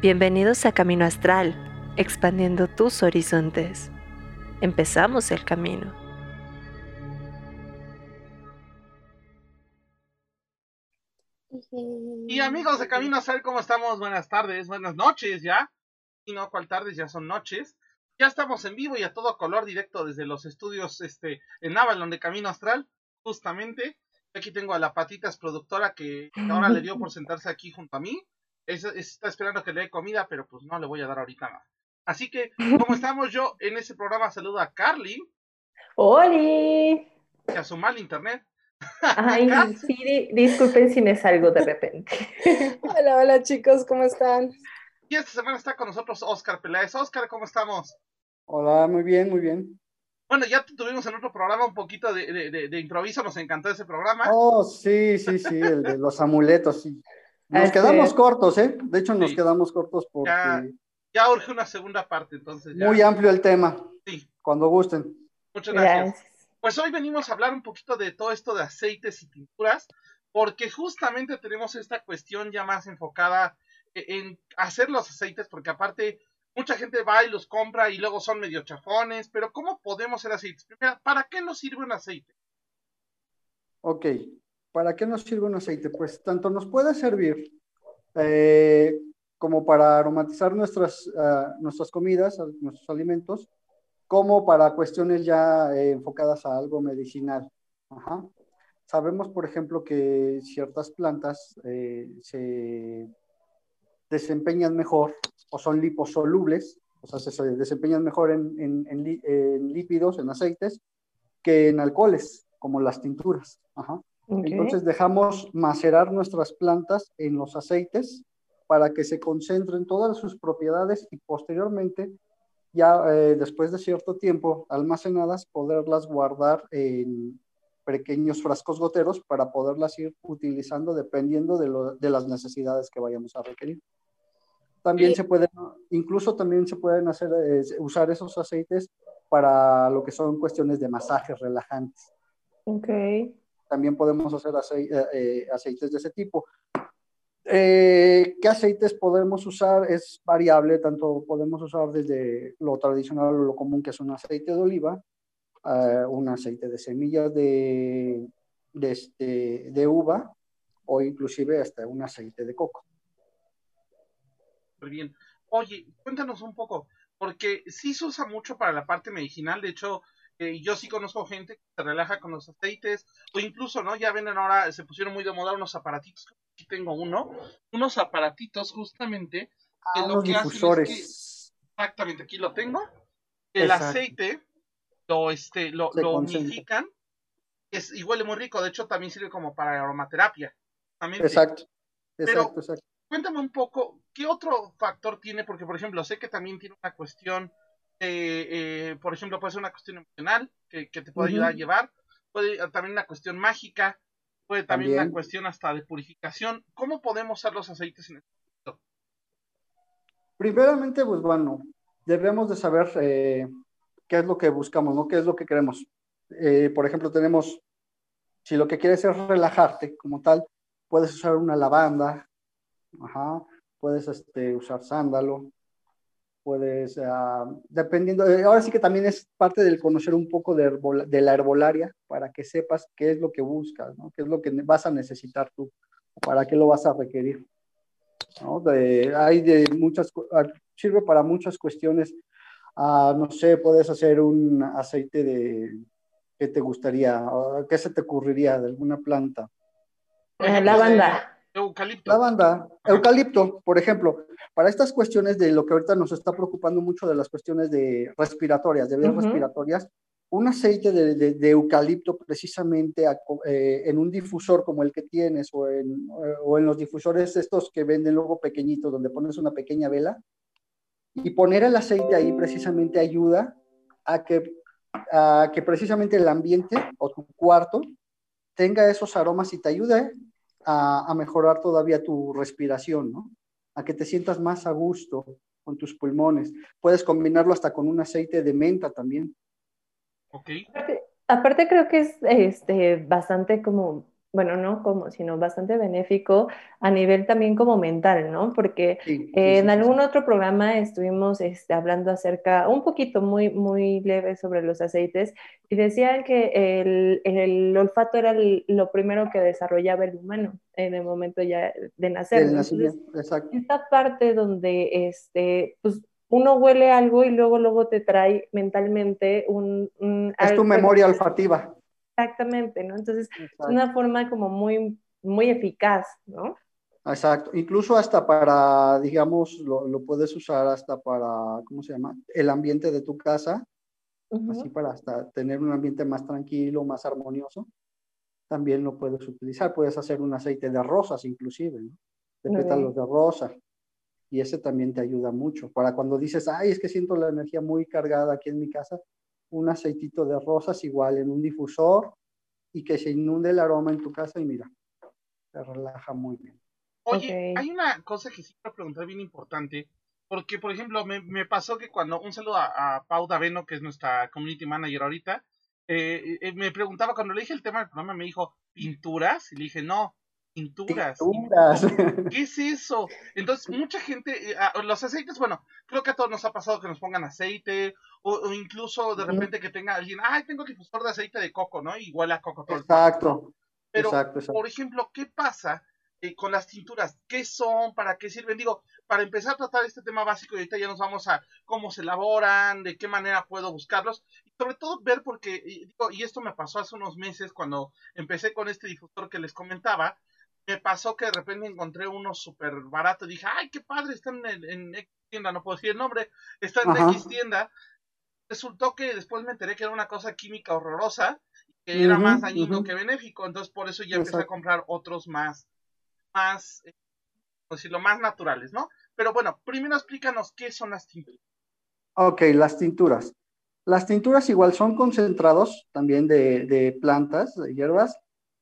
Bienvenidos a Camino Astral, expandiendo tus horizontes. Empezamos el camino. Y amigos de Camino Astral, ¿cómo estamos? Buenas tardes, buenas noches ya. Y no, cual tardes, ya son noches. Ya estamos en vivo y a todo color directo desde los estudios este, en Avalon de Camino Astral, justamente. Aquí tengo a la Patitas productora que ahora le dio por sentarse aquí junto a mí está esperando que le dé comida, pero pues no le voy a dar ahorita nada. Así que, como estamos yo en ese programa, saludo a Carly. ¡Holi! Y a su mal internet. Ay, sí, disculpen si me salgo de repente. hola, hola chicos, ¿cómo están? Y esta semana está con nosotros Oscar Peláez. Oscar, ¿cómo estamos? Hola, muy bien, muy bien. Bueno, ya tuvimos en otro programa un poquito de, de improviso, nos encantó ese programa. Oh, sí, sí, sí, el de los amuletos, sí. Nos quedamos cortos, ¿eh? De hecho, nos quedamos cortos porque... Ya, urge una segunda parte, entonces. Muy amplio el tema. Sí. Cuando gusten. Muchas gracias. Pues hoy venimos a hablar un poquito de todo esto de aceites y pinturas, porque justamente tenemos esta cuestión ya más enfocada e-, en hacer los aceites, porque aparte mucha gente va y los compra y luego son medio chafones, pero ¿cómo podemos hacer aceites? Primero, ¿para qué nos sirve un aceite? Ok, ¿Para qué nos sirve un aceite? Pues tanto nos puede servir eh, como para aromatizar nuestras, ah, nuestras comidas, nuestros alimentos, como para cuestiones ya eh, enfocadas a algo medicinal. Sabemos, por ejemplo, que ciertas plantas eh, se desempeñan mejor o son liposolubles, o sea, se desempeñan mejor en, en lípidos, en aceites, que en alcoholes, como las tinturas. Ajá. Entonces dejamos macerar nuestras plantas en los aceites para que se concentren todas sus propiedades y posteriormente, ya eh, después de cierto tiempo almacenadas, poderlas guardar en pequeños frascos goteros para poderlas ir utilizando dependiendo de, las necesidades que vayamos a requerir. También se pueden, incluso también se pueden hacer, eh, usar esos aceites para lo que son cuestiones de masajes relajantes. Okay también podemos hacer eh, eh, aceites de ese tipo. Eh, ¿Qué aceites podemos usar? Es variable, tanto podemos usar desde lo tradicional o lo común, que es un aceite de oliva, un aceite de semillas de, de, este, de uva o inclusive hasta un aceite de coco. Muy bien. Oye, cuéntanos un poco, porque sí se usa mucho para la parte medicinal, de hecho, yo sí conozco gente que se relaja con los aceites, o incluso, ¿no? Ya ven ahora, se pusieron muy de moda unos aparatitos, aquí tengo uno, unos aparatitos justamente, que ah, lo que difusores. exactamente, aquí lo tengo, el aceite lo, este, lo, lo unifican, es, y huele muy rico, de hecho también sirve como para aromaterapia. Exacto, exacto, exacto. Cuéntame un poco, ¿qué otro factor tiene? Porque, por ejemplo, sé que también tiene una cuestión eh, por ejemplo, puede ser una cuestión emocional que, te puede ayudar a llevar, puede también una cuestión mágica, puede también, una cuestión hasta de purificación. ¿Cómo podemos usar los aceites en este momento? Primeramente, pues bueno, debemos de saber eh, qué es lo que buscamos, ¿no? ¿Qué es lo que queremos? Eh, por ejemplo, tenemos, si lo que quieres es relajarte como tal, puedes usar una lavanda, ajá, puedes este, usar sándalo, puedes, ah, dependiendo, eh, ahora sí que también es parte del conocer un poco de, la herbolaria para que sepas qué es lo que buscas, qué es lo que vas a necesitar tú, para qué lo vas a requerir. hay de muchas, ah, sirve para muchas cuestiones. Uh, no sé, puedes hacer un aceite de, ¿qué te gustaría? ¿Qué se te ocurriría de alguna planta? Lavanda. Eucalipto. Lavanda, eucalipto, por ejemplo. Para estas cuestiones de lo que ahorita nos está preocupando mucho de las cuestiones de respiratorias, de vías respiratorias, un aceite de, eucalipto precisamente eh, en un difusor como el que tienes o en, o en los difusores estos que venden luego pequeñitos donde pones una pequeña vela y poner el aceite ahí precisamente ayuda a que, a que precisamente el ambiente o tu cuarto tenga esos aromas y te ayude a, mejorar todavía tu respiración, ¿no? A que te sientas más a gusto con tus pulmones. Puedes combinarlo hasta con un aceite de menta también. Ok. Aparte, creo que es este, bastante como bueno, no como, sino bastante benéfico a nivel también como mental, ¿no? Porque Sí, sí, eh, sí, en algún otro programa estuvimos este, hablando acerca, un poquito muy, muy leve sobre los aceites y decían que el, el olfato era el- lo primero que desarrollaba el humano en el momento ya de nacer. ¿no? Entonces, exacto. esta parte donde este, pues, uno huele algo y luego, luego te trae mentalmente un... un Es tu algo- memoria olfativa. Exactamente, ¿no? Entonces, es una forma como muy, muy eficaz, ¿no? Exacto, incluso hasta para, digamos, lo, lo puedes usar hasta para, ¿cómo se llama? El ambiente de tu casa, así para hasta tener un ambiente más tranquilo, más armonioso. También lo puedes utilizar, puedes hacer un aceite de rosas inclusive, ¿no? De Muy pétalos bien. de rosa. Y ese también te ayuda mucho. Para cuando dices, ay, es que siento la energía muy cargada aquí en mi casa, un aceitito de rosas igual en un difusor y que se inunde el aroma en tu casa y mira, te relaja muy bien. Oye, hay una cosa que sí quiero preguntar bien importante, porque por ejemplo me, me pasó que cuando, un saludo a, a Pau Daveno, que es nuestra community manager ahorita, eh, eh, me preguntaba, cuando le dije el tema del programa, me dijo, ¿pinturas? Y le dije, no, Tinturas. ¿Qué es eso? Entonces, mucha gente, eh, ah, los aceites, bueno, creo que a todos nos ha pasado que nos pongan aceite, o, o incluso de repente que tenga alguien, ay, tengo difusor de aceite de coco, ¿no? Huele a coco. Exacto, Pero, exacto, exacto. por ejemplo, ¿qué pasa eh, con las tinturas? ¿Qué son? ¿Para qué sirven? Digo, para empezar a tratar este tema básico, y ahorita ya nos vamos a cómo se elaboran, de qué manera puedo buscarlos, y sobre todo ver porque, y, digo, y esto me pasó hace unos meses cuando empecé con este difusor que les comentaba, me pasó que de repente encontré uno súper barato y dije, ay, qué padre, están en, en X tienda, no puedo decir el nombre, está en Ajá. X tienda. Resultó que después me enteré que era una cosa química horrorosa, que era más dañino que benéfico, entonces por eso ya empecé a comprar otros más, más, eh, ¿cómo decirlo, más naturales, ¿no? Pero bueno, primero explícanos qué son las tinturas. Ok, las tinturas. Las tinturas igual son concentrados también de, de plantas, de hierbas,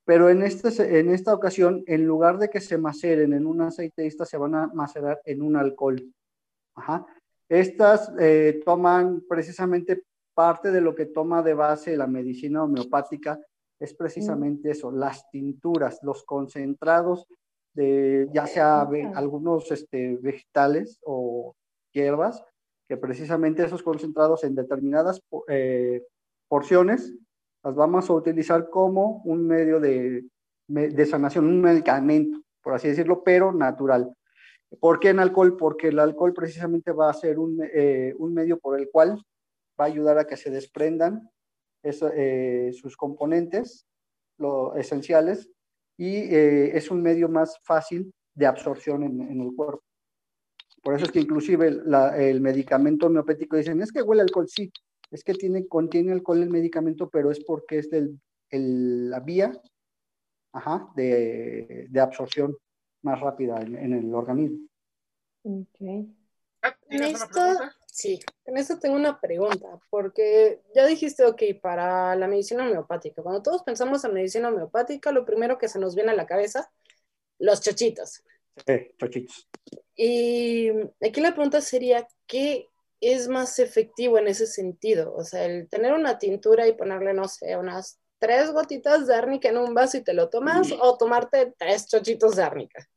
pero en, este, en esta ocasión, en lugar de que se maceren en un aceite, estas se van a macerar en un alcohol. Ajá. Estas eh, toman precisamente parte de lo que toma de base la medicina homeopática, es precisamente eso, las tinturas, los concentrados de ya sea ve- algunos este, vegetales o hierbas, que precisamente esos concentrados en determinadas eh, porciones las vamos a utilizar como un medio de, de sanación, un medicamento, por así decirlo, pero natural. ¿Por qué en alcohol? Porque el alcohol precisamente va a ser un, eh, un medio por el cual va a ayudar a que se desprendan eso, eh, sus componentes lo, esenciales y eh, es un medio más fácil de absorción en, en el cuerpo. Por eso es que inclusive la- el medicamento homeopático dicen, es que huele alcohol, sí, es que tiene, contiene alcohol el medicamento, pero es porque es del, el- la vía ajá, de, de absorción más rápida en, en el organismo. Ok. ¿Tienes En esto-? Sí, en esto tengo una pregunta, porque ya dijiste, ok, para la medicina homeopática, cuando todos pensamos en medicina homeopática, lo primero que se nos viene a la cabeza, los chochitos. Eh, chochitos. Y aquí la pregunta sería, ¿qué es más efectivo en ese sentido? O sea, el tener una tintura y ponerle, no sé, unas tres gotitas de árnica en un vaso y te lo tomas, o tomarte tres chochitos de árnica.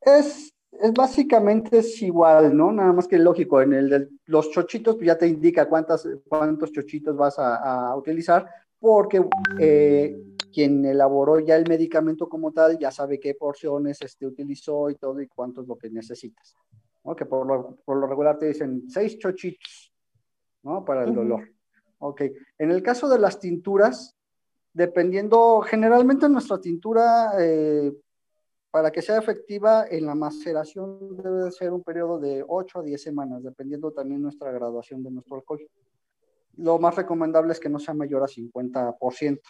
Es, es básicamente es igual, ¿no? Nada más que lógico, en el de los chochitos pues ya te indica cuántas, cuántos chochitos vas a, a utilizar, porque eh, quien elaboró ya el medicamento como tal ya sabe qué porciones este, utilizó y todo y cuánto es lo que necesitas. ¿No? Que por lo, por lo regular te dicen seis chochitos, ¿no? Para el dolor. Ok. En el caso de las tinturas, dependiendo, generalmente nuestra tintura, eh, para que sea efectiva en la maceración debe de ser un periodo de 8 a 10 semanas, dependiendo también nuestra graduación de nuestro alcohol. Lo más recomendable es que no sea mayor a 50%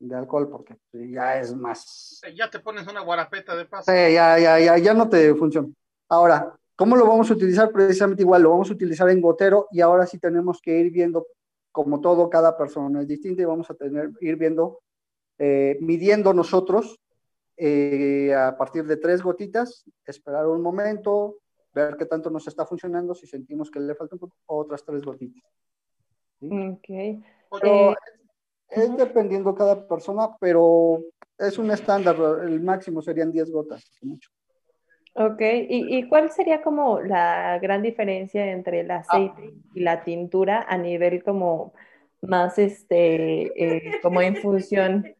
de alcohol, porque ya es más. Ya te pones una guarapeta de paso. Sí, ya, ya, ya, ya no te funciona. Ahora, ¿cómo lo vamos a utilizar? Precisamente igual, lo vamos a utilizar en gotero y ahora sí tenemos que ir viendo, como todo, cada persona es distinta y vamos a tener, ir viendo, eh, midiendo nosotros eh, a partir de tres gotitas, esperar un momento, ver qué tanto nos está funcionando, si sentimos que le falta un poco, otras tres gotitas. ¿sí? Ok. Pero Eh, Es dependiendo cada persona, pero es un estándar, el máximo serían 10 gotas. Mucho. Ok, ¿Y, ¿Y, cuál sería como la gran diferencia entre el aceite y la tintura a nivel como más este, eh, como infusión?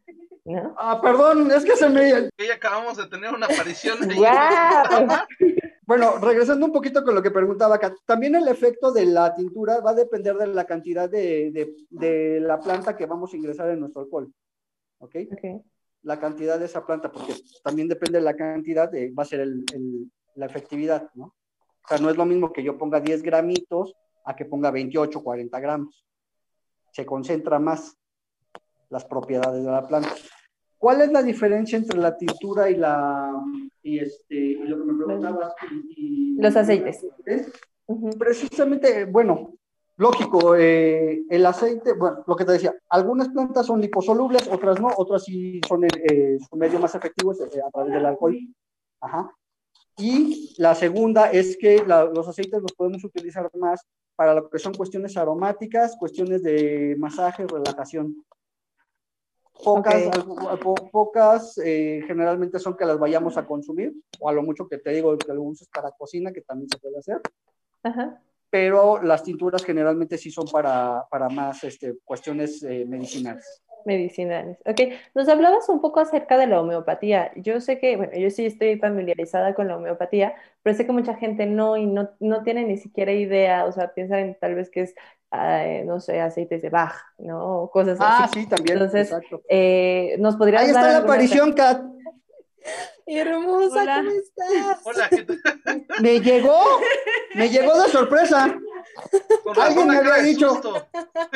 ¿no? Ah, perdón, es que se me... Acabamos de tener una aparición. bueno, regresando un poquito con lo que preguntaba acá, también el efecto de la tintura va a depender de la cantidad de, de, de la planta que vamos a ingresar en nuestro alcohol. ¿Ok? okay la cantidad de esa planta, porque también depende de la cantidad, de, va a ser el, el, la efectividad, ¿no? O sea, no es lo mismo que yo ponga 10 gramitos a que ponga 28, 40 gramos. Se concentra más las propiedades de la planta. ¿Cuál es la diferencia entre la tintura y la y este y lo que me preguntabas y, los aceites? Precisamente, bueno, Lógico, eh, el aceite, bueno, lo que te decía, algunas plantas son liposolubles, otras no, otras sí son eh, su medio más efectivo eh, a través del alcohol. Ajá. Y la segunda es que los aceites los podemos utilizar más para lo que son cuestiones aromáticas, cuestiones de masaje, relajación. Pocas, pocas generalmente son que las vayamos a consumir, o a lo mucho que te digo que lo usas para cocina, que también se puede hacer. Ajá pero las tinturas generalmente sí son para, para más este, cuestiones eh, medicinales. Medicinales. Ok, nos hablabas un poco acerca de la homeopatía. Yo sé que, bueno, yo sí estoy familiarizada con la homeopatía, pero sé que mucha gente no y no, no tiene ni siquiera idea, o sea, piensan tal vez que es, no sé, aceites de Bach, ¿no? cosas así. Ah, sí, también. Entonces, eh, ¿nos podrías Ahí está la aparición, Kat. Hermosa, ¿cómo estás? Hola, Me llegó, me llegó de sorpresa. Alguien me había dicho.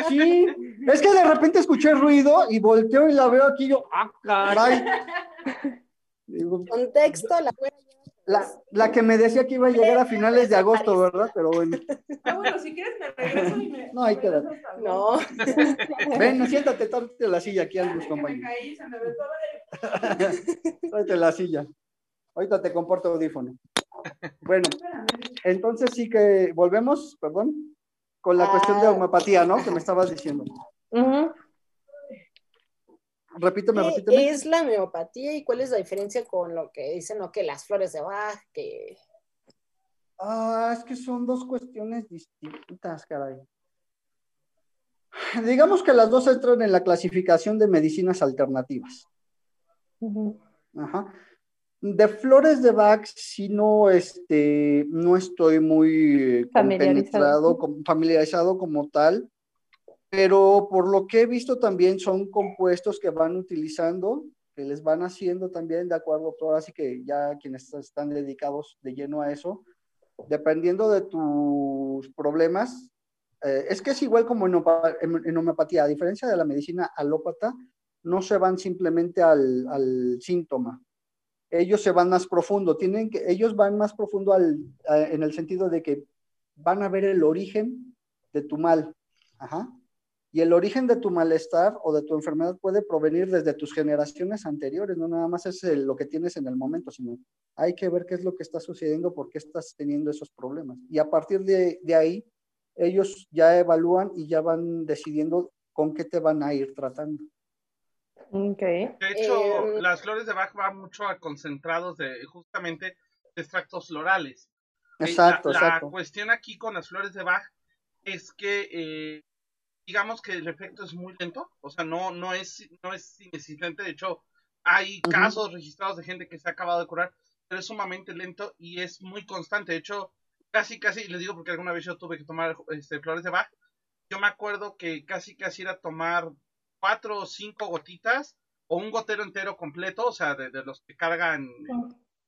Sí, es que de repente escuché ruido y volteo y la veo aquí y yo, ah, caray. Contexto, la la, la, que me decía que iba a llegar a finales de agosto, ¿verdad? Pero bueno. Ah, bueno, si quieres me regreso y me... No, ahí quédate. No. Ven, siéntate, tráete la silla aquí a los compañeros. Me caí, se me ve todo. Tráete la silla. Ahorita te comporto audífono. Bueno, entonces sí que volvemos, perdón, con la cuestión de ah. homeopatía, ¿no? Que me estabas diciendo. Uh repíteme. ¿Qué es la homeopatía y cuál es la diferencia con lo que dicen, no, que las flores de Bach, que... Ah, es que son dos cuestiones distintas, caray. Digamos que las dos entran en la clasificación de medicinas alternativas. Ajá. De flores de Bach, sí no, este, no estoy muy familiarizado. familiarizado como tal pero por lo que he visto también son compuestos que van utilizando, que les van haciendo también de acuerdo, todo así que ya quienes están dedicados de lleno a eso, dependiendo de tus problemas, eh, es que es igual como en, en, homeopatía, a diferencia de la medicina alópata, no se van simplemente al, al síntoma, ellos se van más profundo, tienen que, ellos van más profundo al, en el sentido de que van a ver el origen de tu mal. Ajá. Y el origen de tu malestar o de tu enfermedad puede provenir desde tus generaciones anteriores, no nada más es lo que tienes en el momento, sino hay que ver qué es lo que está sucediendo, por qué estás teniendo esos problemas. Y a partir de, de ahí, ellos ya evalúan y ya van decidiendo con qué te van a ir tratando. Okay. De hecho, em, las flores de Bach van mucho a concentrados de justamente extractos florales. Exacto, la, exacto. La cuestión aquí con las flores de Bach es que eh, digamos que el efecto es muy lento, o sea, no, no, es, no es inexistente, de hecho, hay casos registrados de gente que se ha acabado de curar, pero es sumamente lento y es muy constante, de hecho, casi, casi, les digo porque alguna vez yo tuve que tomar este, flores de Bach, yo me acuerdo que casi, casi era tomar cuatro o cinco gotitas o un gotero entero completo, o sea, de, los que cargan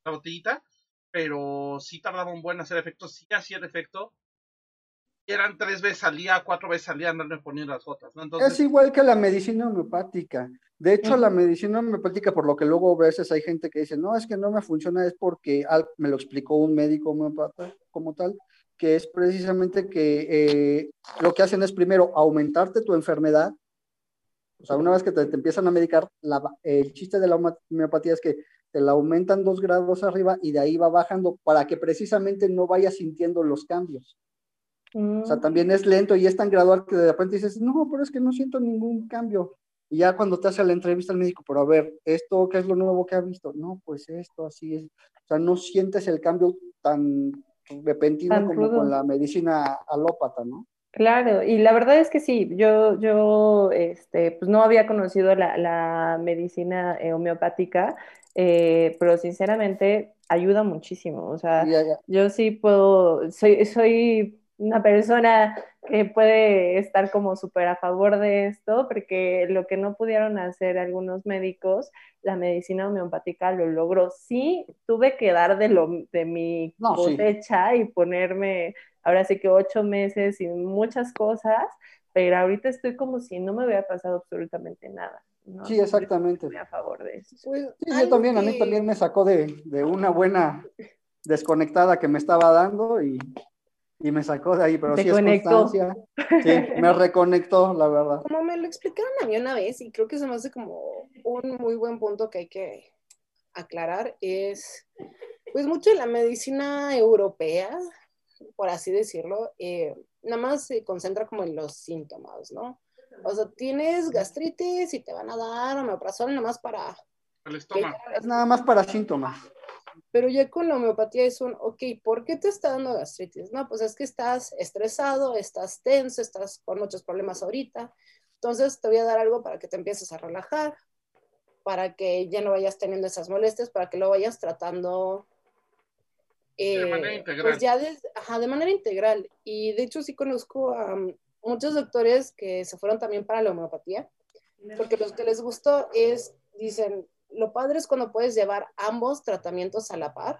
la botellita, pero sí tardaba un buen hacer efecto, sí hacía el efecto, eran tres veces al día, cuatro veces al día andarme poniendo las gotas, Es igual que la medicina homeopática. De hecho, la medicina homeopática, por lo que luego a veces hay gente que dice, no, es que no me funciona, es porque me lo explicó un médico homeopata como tal, que es precisamente que eh, lo que hacen es primero aumentarte tu enfermedad. O sea, una vez que te, empiezan a medicar, el chiste de la homeopatía es que te la aumentan dos grados arriba y de ahí va bajando para que precisamente no vayas sintiendo los cambios. O sea, mm. también es lento y es tan gradual que de repente dices, no, pero es que no siento ningún cambio. Y ya cuando te hace la entrevista el médico, pero a ver, ¿esto qué es lo nuevo que ha visto? No, pues esto, así es. O sea, no sientes el cambio tan repentino Tan como con la medicina alópata, ¿no? Claro, y la verdad es que sí, yo, yo este, pues no había conocido la, la medicina eh, homeopática, eh, pero sinceramente ayuda muchísimo. O sea, yo sí puedo, soy, soy una persona que puede estar como súper a favor de esto, porque lo que no pudieron hacer algunos médicos, la medicina homeopática lo logró. Sí, tuve que dar de, lo, de mi No, sí. cosecha y ponerme ahora sí que ocho meses y muchas cosas, pero ahorita estoy como si no me hubiera pasado absolutamente nada. ¿no? Sí, exactamente. Estoy a favor de eso. Pues, Sí, yo también, a mí también me sacó de, de una buena desconectada que me estaba dando y, y me sacó de ahí, pero Te sí es conectó. Sí, me reconectó, la verdad. Como me lo explicaron a mí una vez, y creo que se me hace como un muy buen punto que hay que aclarar, es pues mucho de la medicina europea, por así decirlo, eh, nada más se concentra como en los síntomas, ¿no? O sea, tienes gastritis y te van a dar omeprazol nada más para... El estómago. Es nada más para síntomas. Pero ya con la homeopatía es un, ok, ¿por qué te está dando gastritis? No, pues es que estás estresado, estás tenso, estás con muchos problemas ahorita. Entonces te voy a dar algo para que te empieces a relajar, para que ya no vayas teniendo esas molestias, para que lo vayas tratando. De manera eh, integral. Pues ya de, ajá, de manera integral. Y de hecho sí conozco a um, muchos doctores que se fueron también para la homeopatía, porque los que les gustó es, dicen, lo padre es cuando puedes llevar ambos tratamientos a la par,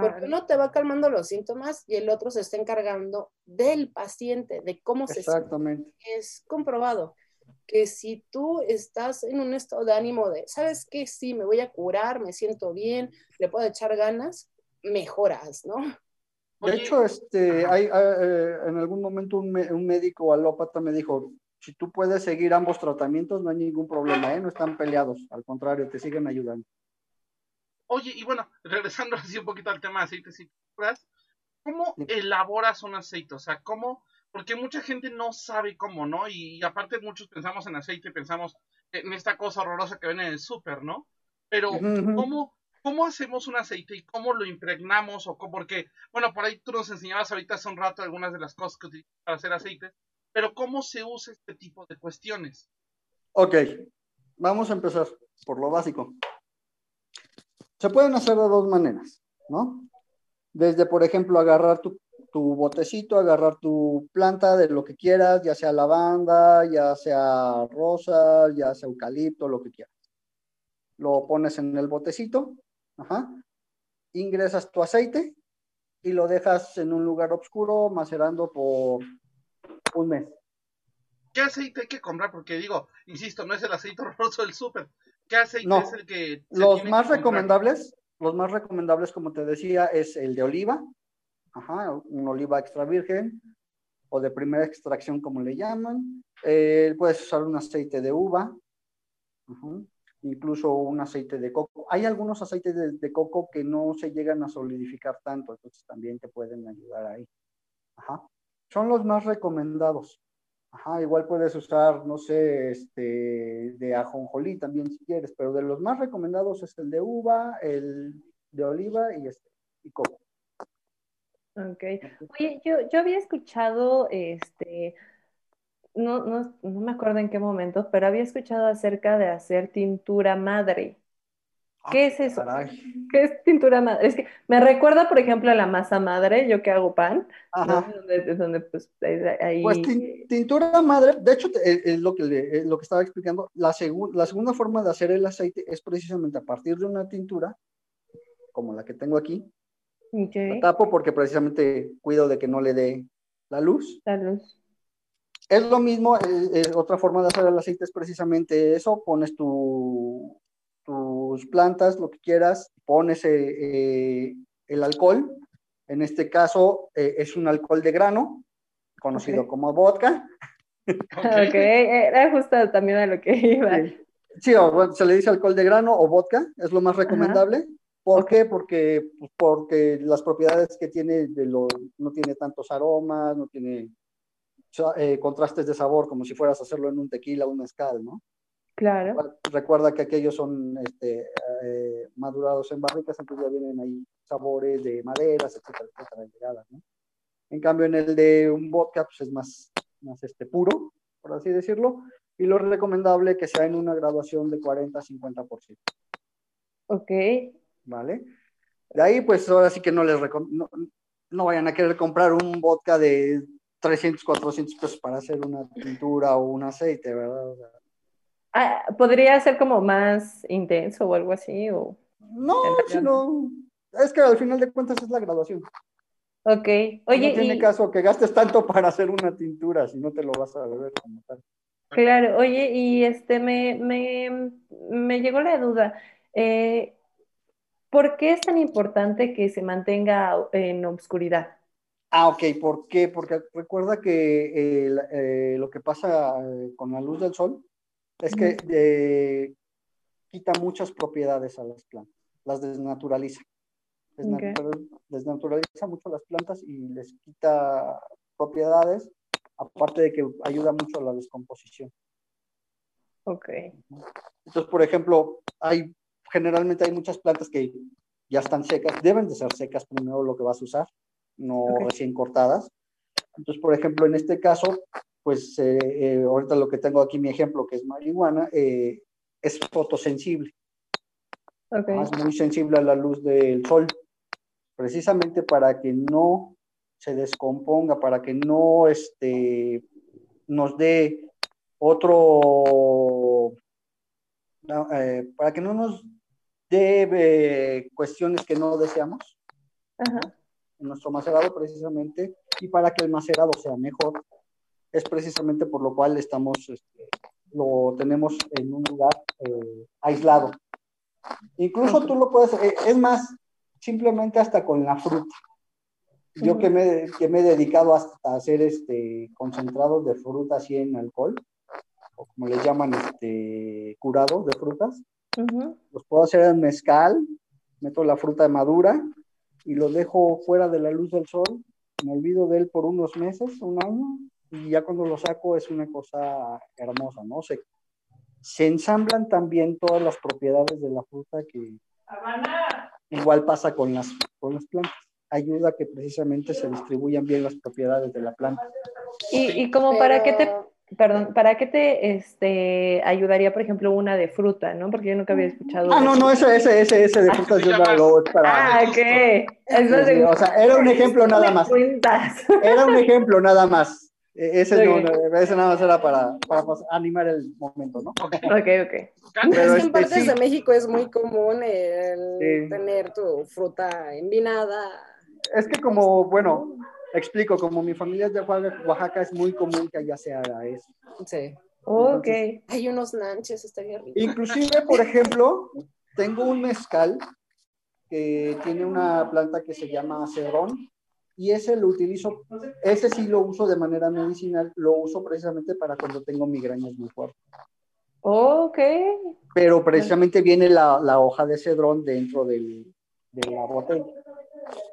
porque uno te va calmando los síntomas y el otro se está encargando del paciente, de cómo se siente. Exactamente. Es comprobado que si tú estás en un estado de ánimo de, ¿sabes qué? Sí, me voy a curar, me siento bien, le puedo echar ganas, mejoras, ¿no? De hecho, este, hay, eh, en algún momento un, me- un médico alópata me dijo, si tú puedes seguir ambos tratamientos, no hay ningún problema, ¿eh? no están peleados, al contrario, te siguen ayudando. Oye, y bueno, regresando así un poquito al tema de aceites y ¿cómo Sí. elaboras un aceite? O sea, ¿cómo? Porque mucha gente no sabe cómo, ¿no? Y, aparte muchos pensamos en aceite, pensamos en esta cosa horrorosa que ven en el súper, ¿no? Pero. ¿cómo, ¿cómo hacemos un aceite y cómo lo impregnamos? o cómo, Porque, bueno, por ahí tú nos enseñabas ahorita hace un rato algunas de las cosas que utilizas para hacer aceites, pero ¿cómo se usa este tipo de cuestiones? Ok, vamos a empezar por lo básico. Se pueden hacer de dos maneras, ¿no? Desde, por ejemplo, agarrar tu, tu botecito, agarrar tu planta de lo que quieras, ya sea lavanda, ya sea rosa, ya sea eucalipto, lo que quieras. Lo pones en el botecito, ajá, ingresas tu aceite y lo dejas en un lugar oscuro macerando por un mes. ¿Qué aceite hay que comprar? Porque digo, insisto, no es el aceite horroroso del súper. ¿Qué aceite No, es el que se Los tiene más que recomendables, los más recomendables, como te decía, es el de oliva, ajá, un oliva extra virgen o de primera extracción, como le llaman. Eh, puedes usar un aceite de uva, incluso un aceite de coco. Hay algunos aceites de, de coco que no se llegan a solidificar tanto, entonces también te pueden ayudar ahí. Ajá. Son los más recomendados. Ajá, igual puedes usar, no sé, este, de ajonjolí también si quieres, pero de los más recomendados es el de uva, el de oliva y este, y coco. Ok. Oye, yo, yo había escuchado, este, no, no, no me acuerdo en qué momento, pero había escuchado acerca de hacer tintura madre. ¿Qué es eso? Caray. ¿Qué es tintura madre? Es que me recuerda, por ejemplo, a la masa madre, yo que hago pan, ¿no? Ajá. Donde, donde, pues ahí- Pues tin- tintura madre, de hecho, te- es, es lo que le- es lo que estaba explicando. La, segu- la segunda forma de hacer el aceite es precisamente a partir de una tintura, como la que tengo aquí. Ok, La tapo porque precisamente cuido de que no le dé la luz. la luz. Es lo mismo, eh, eh, otra forma de hacer el aceite es precisamente eso, pones tu, tus plantas, lo que quieras, pones eh, eh, el alcohol, en este caso eh, es un alcohol de grano, conocido como vodka. Ok, era justo también a lo que iba. Sí, o, bueno, se le dice alcohol de grano o vodka, es lo más recomendable. ¿Por qué? Porque, pues, porque las propiedades que tiene de lo, no tiene tantos aromas, no tiene eh, contrastes de sabor como si fueras a hacerlo en un tequila o un mezcal, ¿no? Claro. Recuerda que aquellos son este, eh, madurados en barricas, entonces ya vienen ahí sabores de maderas, etcétera, etcétera, ¿no? En cambio, en el de un vodka, pues es más, más este, puro, por así decirlo, y lo recomendable que sea en una graduación de 40 a 50%, Ok. ¿vale? De ahí, pues ahora sí que no les no, no vayan a querer comprar un vodka de 300, 400 pesos para hacer una tintura o un aceite, ¿verdad? O sea, Ah, ¿Podría ser como más intenso o algo así? O... no, sino, es que al final de cuentas es la graduación. Ok. Oye, no tiene y, caso que gastes tanto para hacer una tintura si no te lo vas a beber como tal. claro, oye, y este me, me, me llegó la duda. eh, ¿por qué es tan importante que se mantenga en obscuridad? Ah, ok, ¿por qué? Porque recuerda que eh, lo que pasa eh, con la luz del sol es que eh, quita muchas propiedades a las plantas, las desnaturaliza. Desnatura- Desnaturaliza mucho las plantas y les quita propiedades, aparte de que ayuda mucho a la descomposición. Ok. Entonces, por ejemplo, hay generalmente hay muchas plantas que ya están secas, deben de ser secas primero lo que vas a usar, no recién cortadas. Entonces, por ejemplo, en este caso, pues eh, eh, ahorita lo que tengo aquí, mi ejemplo, que es marihuana, eh, es fotosensible, es muy sensible a la luz del sol, precisamente para que no se descomponga, para que no este, nos dé otro, para que no nos dé cuestiones que no deseamos. Ajá. En nuestro macerado precisamente y para que el macerado sea mejor. Es precisamente por lo cual estamos, este, lo tenemos en un lugar eh, aislado. Incluso tú lo puedes, eh, es más, simplemente hasta con la fruta. Yo que me, que me he dedicado hasta a hacer este, concentrados de fruta así en alcohol, o como le llaman, este, curados de frutas, los puedo hacer en mezcal, meto la fruta madura y lo dejo fuera de la luz del sol, me olvido de él por unos meses, un año, y ya cuando lo saco es una cosa hermosa, ¿no? Se, se ensamblan también todas las propiedades de la fruta que igual pasa con las, con las plantas. Ayuda a que precisamente se distribuyan bien las propiedades de la planta. Y, y como para qué te, Pero- perdón, para qué te este, ayudaría, por ejemplo, una de fruta, ¿no? Porque yo nunca había escuchado. Ah, no, eso. no, ese, ese, ese, ese de frutas yo lo hago es para... Ah, ¿qué? Eso Sí, sí, o sea, era un ejemplo nada más. Era un ejemplo nada más. Ese, no- Ok. no, ese nada más era para, para pues, animar el momento, ¿no? Ok. Ok, Pero es que este, en partes sí. de México es muy común el Sí. tener tu fruta envinada. Es que como, bueno, explico, como mi familia es de Oaxaca, es muy común que allá se haga eso. Sí. Ok. Hay unos nanches, estaría rico. Inclusive, por ejemplo, tengo un mezcal que tiene una planta que se llama cedrón y ese lo utilizo, ese sí lo uso de manera medicinal, lo uso precisamente para cuando tengo migrañas muy fuertes. Ok. pero precisamente viene la, la hoja de cedrón dentro del, de la botella.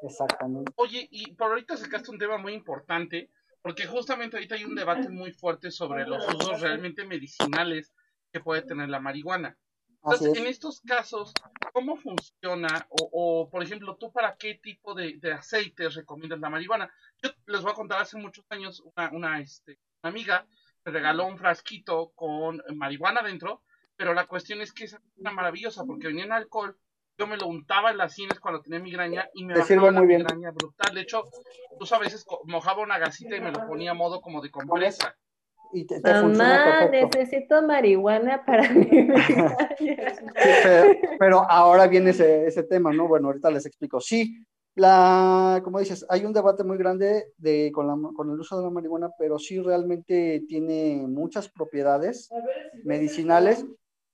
Exactamente. Oye, y por ahorita sacaste un tema muy importante, porque justamente ahorita hay un debate muy fuerte sobre los usos realmente medicinales que puede tener la marihuana. Entonces, en es. estos casos, ¿cómo funciona? O, o, por ejemplo, ¿tú para qué tipo de, de aceites recomiendas la marihuana? Yo les voy a contar, hace muchos años, una, una, este, una amiga me regaló un frasquito con marihuana dentro, pero la cuestión es que es una maravillosa, porque venía en alcohol, yo me lo untaba en las sienes cuando tenía migraña y me bajaba sirve la muy bien. migraña brutal. De hecho, tú a veces mojaba una gasita y me lo ponía a modo como de compresa. Y te, te Mamá, necesito marihuana para mi pero, pero ahora viene ese, ese tema, ¿no? Bueno, ahorita les explico. Sí, la, como dices, hay un debate muy grande de, con, la, con el uso de la marihuana, pero sí realmente tiene muchas propiedades medicinales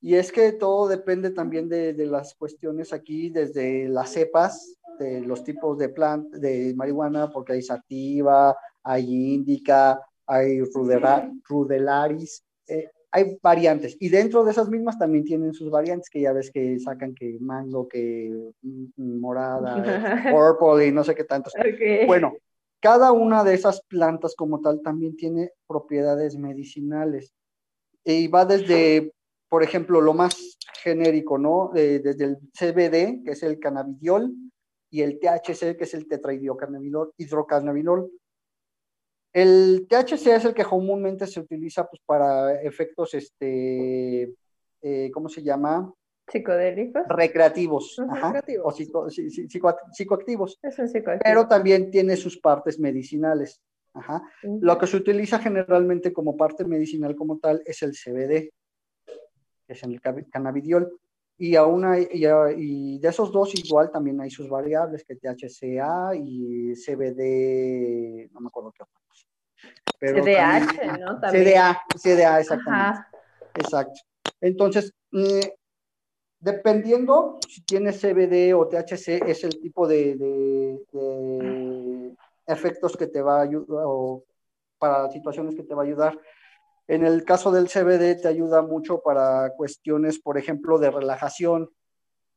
y es que todo depende también de, de las cuestiones aquí, desde las cepas, de los tipos de plant, de marihuana, porque hay sativa, hay índica, hay rudera- rudelaris, eh, hay variantes. Y dentro de esas mismas también tienen sus variantes, que ya ves que sacan que mango, que morada, purple y no sé qué tantos. Bueno, cada una de esas plantas como tal también tiene propiedades medicinales. Y va desde por ejemplo, lo más genérico, ¿no? De- desde el CBD, que es el cannabidiol, y el THC, que es el tetrahidrocannabinol. hidrocannabinol. El THC es el que comúnmente se utiliza pues, para efectos, este, eh, ¿cómo se llama? Psicodélicos. Recreativos, recreativos. o psico- psi- psi- psico- psicoactivos, Es un psicoactivo. pero también tiene sus partes medicinales. Ajá. Lo que se utiliza generalmente como parte medicinal como tal es el CBD, que es el cannabidiol. Y, aún hay- y, a- y de esos dos igual también hay sus variables, que THCA y CBD, no me acuerdo qué otros. Pero CDH, también- ¿no? También. CDA, CDA, exactamente. Ajá. Exacto. Entonces, mm, dependiendo si tiene CBD o THC, es el tipo de, de- de efectos que te va a ayudar o para situaciones que te va a ayudar. En el caso del CBD te ayuda mucho para cuestiones, por ejemplo, de relajación.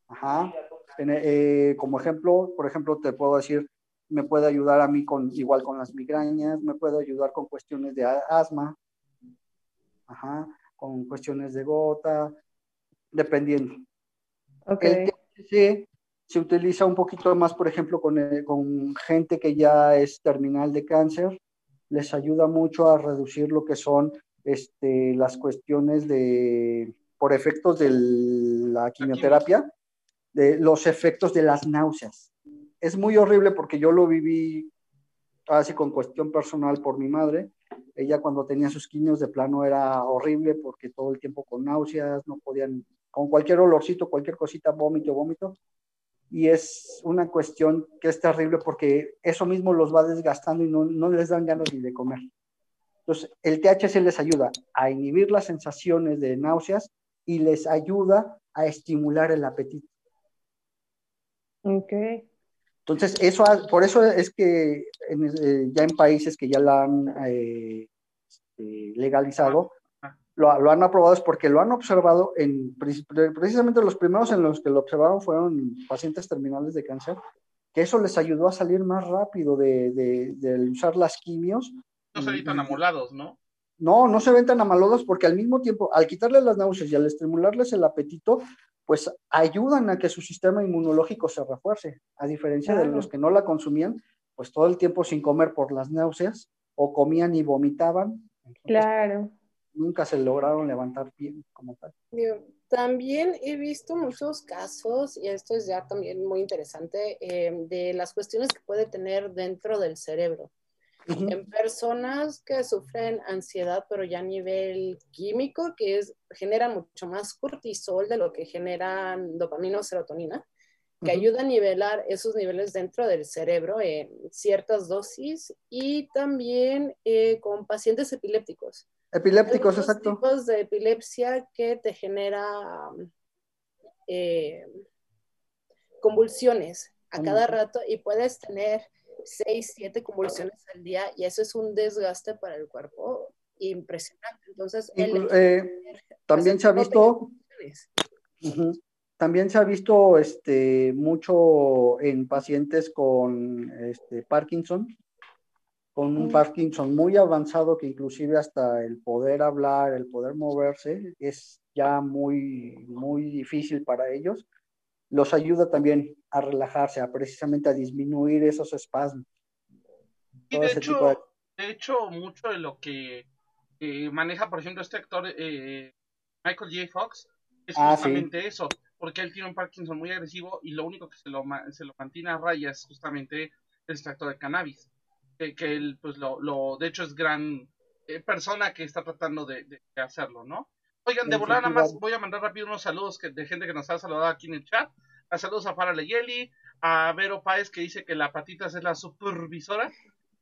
Ajá. En- eh, como ejemplo, por ejemplo, te puedo decir, me puede ayudar a mí con igual con las migrañas, me puede ayudar con cuestiones de asma. Ajá con cuestiones de gota, dependiendo. Ok. El THC se utiliza un poquito más, por ejemplo, con, eh, con gente que ya es terminal de cáncer, les ayuda mucho a reducir lo que son este, las cuestiones de, por efectos de la quimioterapia, de los efectos de las náuseas. Es muy horrible porque yo lo viví así con cuestión personal por mi madre. Ella cuando tenía sus quimios de plano era horrible porque todo el tiempo con náuseas, no podían, con cualquier olorcito, cualquier cosita, vómito, vómito. Y es una cuestión que es terrible porque eso mismo los va desgastando y no, no les dan ganas ni de comer. Entonces, el THC les ayuda a inhibir las sensaciones de náuseas y les ayuda a estimular el apetito. Ok. Entonces, eso, por eso es que en, eh, ya en países que ya la han eh, este, legalizado, lo, lo han aprobado es porque lo han observado en, pre- pre- precisamente los primeros en los que lo observaron fueron pacientes terminales de cáncer, que eso les ayudó a salir más rápido de, de- de usar las quimios. No se Y- tan amolados, ¿no? no, no se ven tan amalodos porque al mismo tiempo, al quitarles las náuseas y al estimularles el apetito, pues ayudan a que su sistema inmunológico se refuerce, a diferencia de los que no la consumían, pues todo el tiempo sin comer por las náuseas, o comían y vomitaban, entonces Claro. nunca se lograron levantar bien como tal. También he visto muchos casos, y esto es ya también muy interesante, eh, de las cuestiones que puede tener dentro del cerebro. En personas que sufren ansiedad, pero ya a nivel químico, que es, genera mucho más cortisol de lo que generan dopamina o serotonina, que ayuda a nivelar esos niveles dentro del cerebro en ciertas dosis y también eh, con pacientes epilépticos. Epilépticos, Algunos exacto. tipos de epilepsia que te genera eh, convulsiones a cada rato y puedes tener seis, siete convulsiones al día y eso es un desgaste para el cuerpo impresionante. Entonces, Inclu- eh, también se ha visto. También se ha visto este, mucho en pacientes con este, Parkinson, con un Mm. Parkinson muy avanzado que inclusive hasta el poder hablar, el poder moverse es ya muy, muy difícil para ellos. Los ayuda también a relajarse, a precisamente a disminuir esos espasmos. Y de hecho, de- de hecho, mucho de lo que eh, maneja, por ejemplo, este actor eh, Michael J. Fox es Ah, sí. justamente eso, porque él tiene un Parkinson muy agresivo y lo único que se lo, se lo mantiene a raya es justamente el extracto de cannabis, que, que él, pues, lo, lo, de hecho, es gran eh, persona que está tratando de, de- de hacerlo, ¿no? Oigan, de volada nada más voy a mandar rápido unos saludos que, de gente que nos ha saludado aquí en el chat. A saludos a Farah Leyeli, a Vero Páez que dice que la patitas es la supervisora.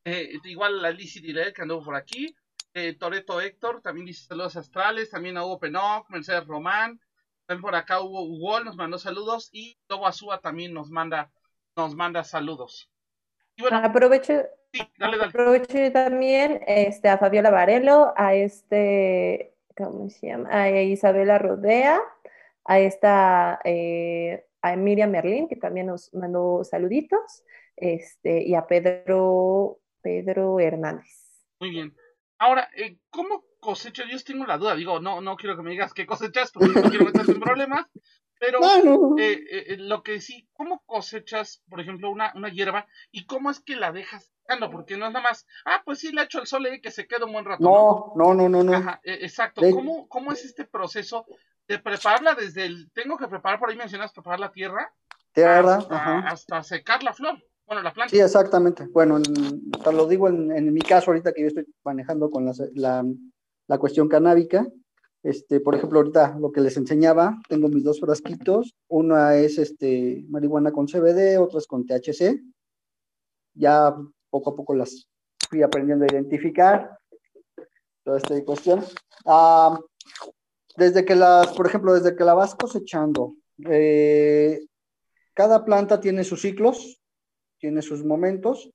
Eh, igual a Lizzie Dilel que anduvo por aquí. Eh, Toreto Héctor también dice saludos astrales. También a Hugo Penoc, Mercedes Román. También por acá Hugo Hugo nos mandó saludos. Y Lobo Azúa también nos manda, nos manda saludos. Y bueno, Aprovecho, sí, dale, dale. aprovecho también este, a Fabiola Varelo, a este, ¿cómo se llama? A Isabela Rodea, a esta, eh, a Miriam Merlín, que también nos mandó saluditos, este, y a Pedro, Pedro Hernández. Muy bien. Ahora, eh, ¿cómo, cosecha? Yo tengo la duda, digo, no, no quiero que me digas qué cosechas, porque no quiero meterte en problemas, pero No, no. eh, eh, lo que sí, ¿cómo cosechas, por ejemplo, una, una hierba y cómo es que la dejas secando? Porque no es nada más, ah, pues sí, le echo el sol y que se quede un buen rato. No, no, no, no, no. Ajá, eh, exacto. De- ¿Cómo, ¿Cómo es este proceso de prepararla desde el, tengo que preparar, por ahí mencionas preparar la tierra, Tierra, hasta, ajá. hasta secar la flor, bueno, la planta? Sí, exactamente. Bueno, en- te lo digo en, en mi caso ahorita que yo estoy manejando con la, la, la cuestión canábica. Este, por ejemplo, ahorita lo que les enseñaba, tengo mis dos frasquitos. Una es este, marihuana con CBD, otra es con THC. Ya poco a poco las fui aprendiendo a identificar. Toda esta cuestión. Ah, desde que las, por ejemplo, desde que la vas cosechando, eh, cada planta tiene sus ciclos, tiene sus momentos.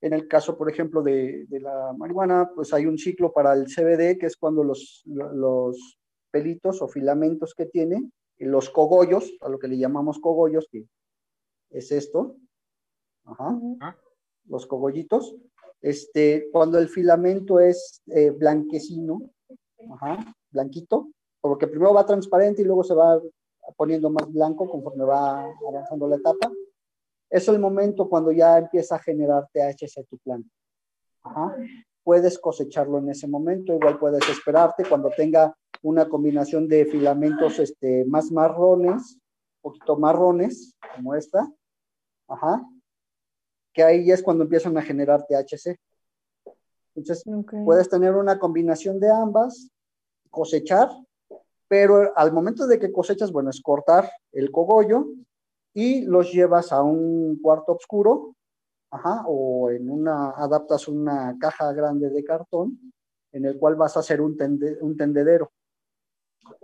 En el caso, por ejemplo, de, de la marihuana, pues hay un ciclo para el CBD, que es cuando los, lo- los pelitos o filamentos que tiene, los cogollos, a lo que le llamamos cogollos, que es esto, ajá, los cogollitos, este, cuando el filamento es eh, blanquecino, ajá, blanquito, porque primero va transparente y luego se va poniendo más blanco conforme va avanzando la etapa. Es el momento cuando ya empieza a generar THC tu planta. Ajá. Puedes cosecharlo en ese momento, igual puedes esperarte cuando tenga una combinación de filamentos este, más marrones, un poquito marrones, como esta, ajá, que ahí es cuando empiezan a generar THC. Entonces, puedes tener una combinación de ambas, cosechar, pero al momento de que cosechas, bueno, es cortar el cogollo y los llevas a un cuarto oscuro, ajá, o en una, adaptas una caja grande de cartón en el cual vas a hacer un, tende- un tendedero.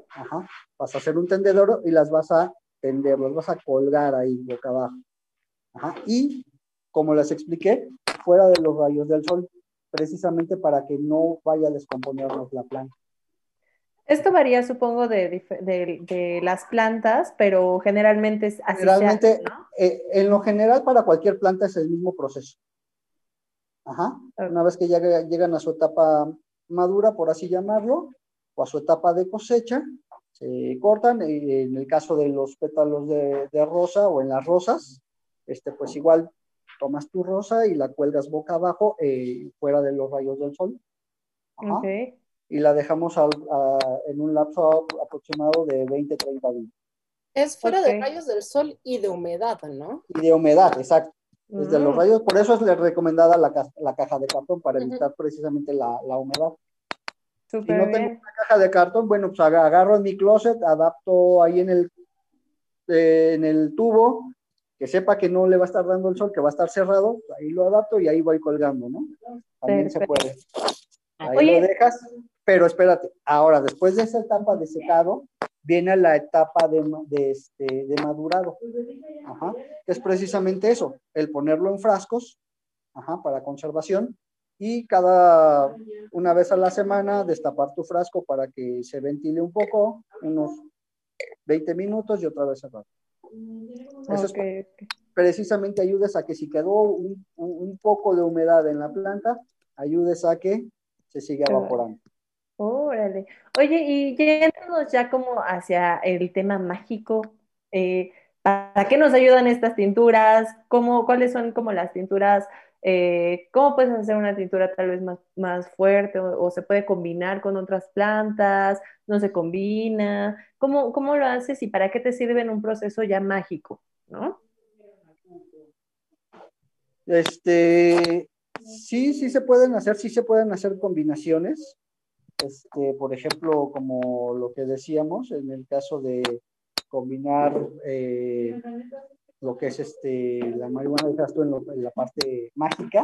Ajá, vas a hacer un tendedero y las vas a tender, las vas a colgar ahí boca abajo. Ajá, y como les expliqué, fuera de los rayos del sol, precisamente para que no vaya a descomponernos la planta. Esto varía, supongo, de, de- de las plantas, pero generalmente es así. Generalmente, eh, en lo general, para cualquier planta es el mismo proceso. Ajá. Una vez que ya llegan a su etapa madura, por así llamarlo, o a su etapa de cosecha, se cortan. En el caso de los pétalos de, de rosa o en las rosas, este, pues igual tomas tu rosa y la cuelgas boca abajo, eh, fuera de los rayos del sol. Ajá. Ok. Y la dejamos al- a- en un lapso aproximado de 20-30 días. Es fuera de rayos del sol y de humedad, ¿no? Y de humedad, exacto. Desde los Mm, rayos, por eso es recomendada la, ca- la caja de cartón, para evitar precisamente la, la humedad. Si no tengo bien. una caja de cartón, bueno, pues aga- agarro en mi closet, adapto ahí en el, eh, en el tubo, que sepa que no le va a estar dando el sol, que va a estar cerrado, ahí lo adapto y ahí voy colgando, ¿no? También se puede. Ahí Oye. lo dejas, pero espérate, ahora, después de esa etapa de secado, viene la etapa de, este, de madurado. Ajá, que es precisamente eso, el ponerlo en frascos, ajá, para conservación, y cada una vez a la semana destapar tu frasco para que se ventile un poco, unos 20 minutos y otra vez cerrar. Eso es precisamente ayudes a que si quedó un, un- poco de humedad en la planta, ayudes a que se siga evaporando. Órale. Oye, y yéndonos ya como hacia el tema mágico, eh, ¿para qué nos ayudan estas tinturas? ¿Cómo, cuáles son como las tinturas? eh, ¿cómo puedes hacer una tintura tal vez más, más fuerte o, o se puede combinar con otras plantas? ¿No se combina? ¿Cómo, cómo lo haces y para qué te sirve en un proceso ya mágico? ¿No? Este, sí, sí se pueden hacer, sí se pueden hacer combinaciones. Este, por ejemplo, como lo que decíamos, en el caso de combinar eh, lo que es este, la marihuana, dejas tú en, lo- en la parte mágica,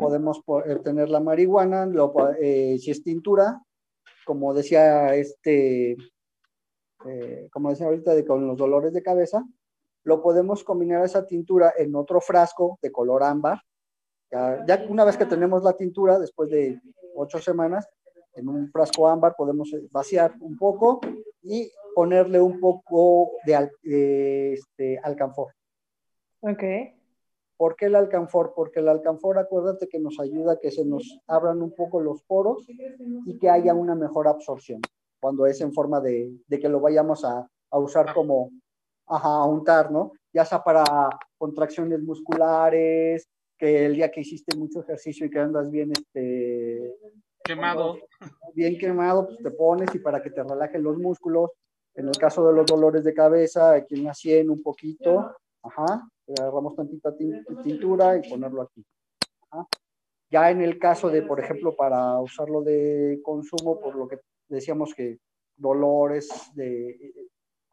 podemos po- eh, tener la marihuana, lo eh, si es tintura, como decía este, eh, como decía ahorita, de, con los dolores de cabeza, lo podemos combinar esa tintura en otro frasco de color ámbar. Ya, ya una vez que tenemos la tintura, después de ocho semanas, en un frasco ámbar podemos eh, vaciar un poco y ponerle un poco de, al- de, este, alcanfor. Ok. ¿Por qué el alcanfor? Porque el alcanfor, acuérdate que nos ayuda a que se nos abran un poco los poros y que haya una mejor absorción cuando es en forma de, de que lo vayamos a, a usar como, ajá, a untar, ¿no? Ya sea para contracciones musculares, que el día que hiciste mucho ejercicio y que andas bien, este, Quemado. bien quemado, pues te pones y para que te relajen los músculos. En el caso de los dolores de cabeza, aquí en la sien un poquito, ajá, agarramos tantita tin- tintura y ponerlo aquí. ajá. Ya en el caso de, por ejemplo, para usarlo de consumo, por lo que decíamos que dolores de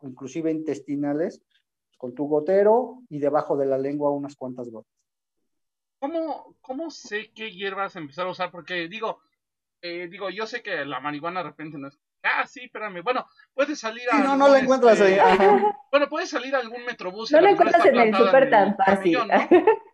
inclusive intestinales, con tu gotero y debajo de la lengua unas cuantas gotas. ¿Cómo, ¿Cómo sé qué hierbas empezar a usar? Porque digo, eh, digo, yo sé que la marihuana de repente no es. Ah, sí, espérame. Bueno, puede salir Sí, a. no, no la encuentras ahí. ajá. Bueno, puede salir a algún metrobús. No a lo mejor encuentras en el súper tan fácil. ¿no?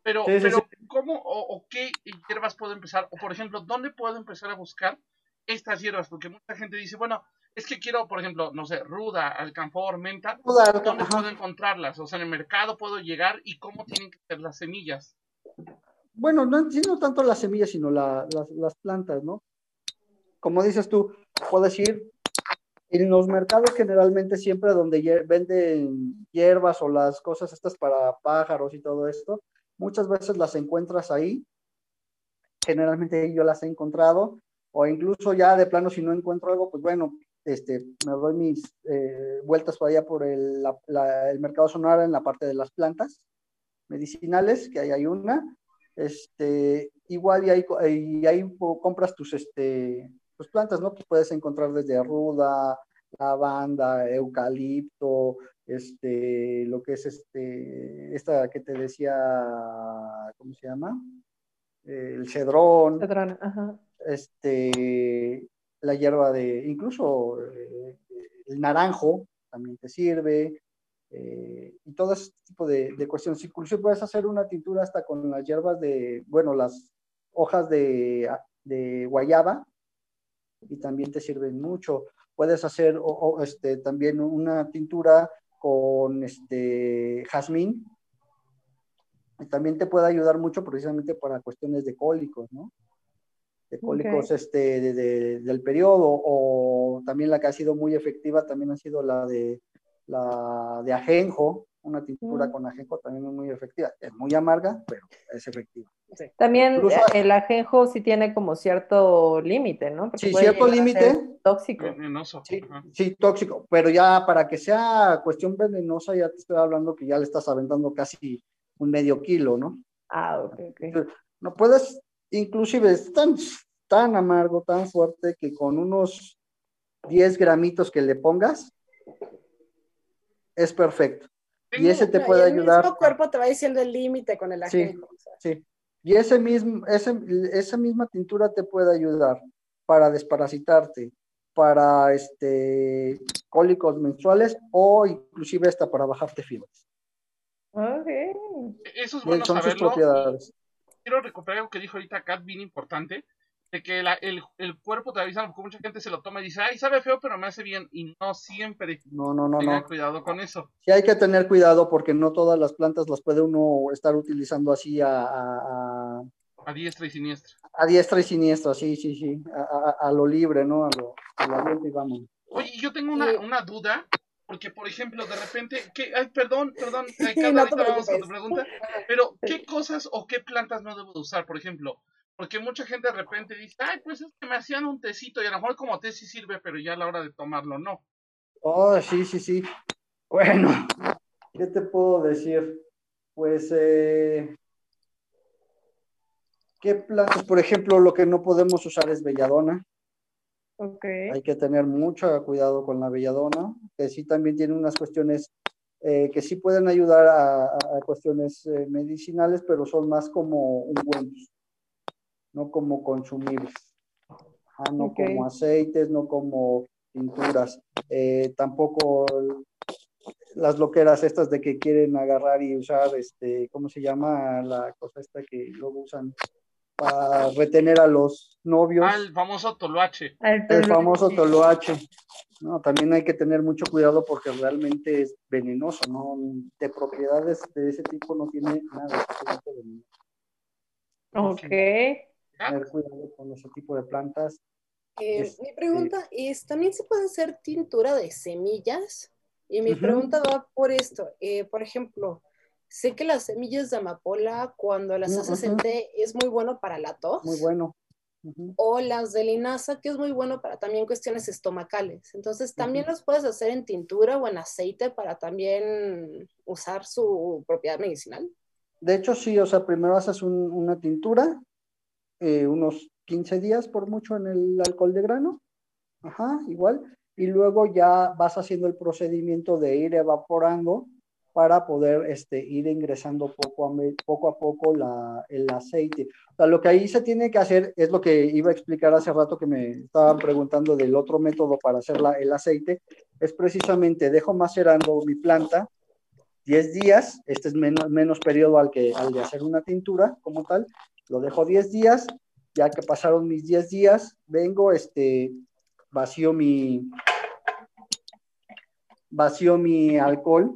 Pero, Sí, sí, pero sí. ¿cómo o, o qué hierbas puedo empezar? O, por ejemplo, ¿dónde puedo empezar a buscar estas hierbas? Porque mucha gente dice, bueno, es que quiero, por ejemplo, no sé, ruda, alcanfor, menta. Toda- ¿Dónde ajá. puedo encontrarlas? O sea, en el mercado puedo llegar y cómo tienen que ser las semillas. Bueno, no entiendo tanto las semillas, sino la- las, las plantas, ¿no? Como dices tú, puedes ir en los mercados generalmente siempre donde venden hierbas o las cosas estas para pájaros y todo esto, muchas veces las encuentras ahí. Generalmente yo las he encontrado, o incluso ya de plano si no encuentro algo, pues bueno, este, me doy mis eh, vueltas por allá por el, el mercado sonora en la parte de las plantas medicinales, que ahí hay una, este, igual y ahí, y ahí compras tus, este, tus plantas, ¿no? Que puedes encontrar desde ruda, lavanda, eucalipto, este, lo que es este, esta que te decía, ¿cómo se llama? El cedrón, Patrona, ajá. este, la hierba de, incluso eh, el naranjo también te sirve, eh, y todo ese tipo de, de cuestiones. Incluso puedes hacer una tintura hasta con las hierbas de, bueno, las hojas de, de guayaba, y también te sirven mucho. Puedes hacer o- o, este, también una tintura con este, jazmín, y también te puede ayudar mucho precisamente para cuestiones de cólicos, ¿no? De cólicos este, de- de- del periodo, o también la que ha sido muy efectiva también ha sido la de, la de ajenjo, una tintura Mm. con ajenjo también es muy efectiva. Es muy amarga, pero es efectiva. También Incluso- eh, el ajenjo sí tiene como cierto límite, ¿no? Porque Sí, puede cierto límite. Tóxico. Venenoso. Sí, tóxico, pero ya para que sea cuestión venenosa, ya te estoy hablando que ya le estás aventando casi un medio kilo, ¿no? Ah, ok, ok. No puedes, inclusive es tan, tan amargo, tan fuerte, que con unos 10 gramitos que le pongas, es perfecto. Y ese te puede el ayudar. mismo cuerpo te va diciendo el límite con el Sí. ajenjo. o sea. Sí. Y ese mismo, ese, esa misma tintura te puede ayudar para desparasitarte, para este, cólicos menstruales o inclusive hasta para bajarte fibras. Ok. Eso es Y bueno son sus propiedades. Quiero recuperar algo que dijo ahorita Kat, bien importante, de que la- el, el cuerpo te avisa, porque mucha gente se lo toma y dice, ay, sabe feo, pero me hace bien. Y no siempre. No, no, no, Tengan no. cuidado con eso. Sí hay que tener cuidado porque no todas las plantas las puede uno estar utilizando así a, a- a- A diestra y siniestra. a diestra y siniestra, sí, sí, sí, a, a- a lo libre, ¿no? A lo, a lo y vamos. Oye, yo tengo una, Sí. una duda, porque por ejemplo, de repente, que, ay, perdón, perdón, eh, no ahorita vamos con tu pregunta, pero ¿qué cosas o qué plantas no debo de usar, por ejemplo? Porque mucha gente de repente dice, ay, pues es que me hacían un tecito y a lo mejor como té sí sirve, pero ya a la hora de tomarlo no. Oh, sí, sí, sí. Bueno, ¿qué te puedo decir? Pues, eh, ¿qué plantas? Por ejemplo, lo que no podemos usar es belladona. Ok. Hay que tener mucho cuidado con la belladona, que sí también tiene unas cuestiones eh, que sí pueden ayudar a cuestiones eh, medicinales, pero son más como ungüentos, no como consumibles. Ajá, no como aceites, no como pinturas. Eh, tampoco las loqueras estas de que quieren agarrar y usar, este, ¿cómo se llama la cosa esta que luego usan para retener a los novios? Ah, el famoso toloache. El famoso toloache. No, también hay que tener mucho cuidado porque realmente es venenoso, ¿no? De propiedades de ese tipo no tiene nada. Ok. Tener cuidado con ese tipo de plantas. Eh, Este- mi pregunta es, ¿también se puede hacer tintura de semillas? Y mi pregunta va por esto. eh, por ejemplo, sé que las semillas de amapola, cuando las haces en té, es muy bueno para la tos. Muy bueno. O las de linaza, que es muy bueno para también cuestiones estomacales. Entonces, también las puedes hacer en tintura o en aceite para también usar su propiedad medicinal. De hecho, sí, o sea, primero haces un- una tintura, eh, unos 15 días por mucho en el alcohol de grano, ajá, igual, y luego ya vas haciendo el procedimiento de ir evaporando para poder este, ir ingresando poco a, poco, el aceite. O sea, lo que ahí se tiene que hacer es lo que iba a explicar hace rato que me estaban preguntando del otro método para hacer el aceite, es precisamente dejo macerando mi planta 10 días, este es menos, menos periodo al, que, al de hacer una tintura como tal, lo dejo 10 días, ya que pasaron mis 10 días, vengo, este, vacío mi, vacío mi alcohol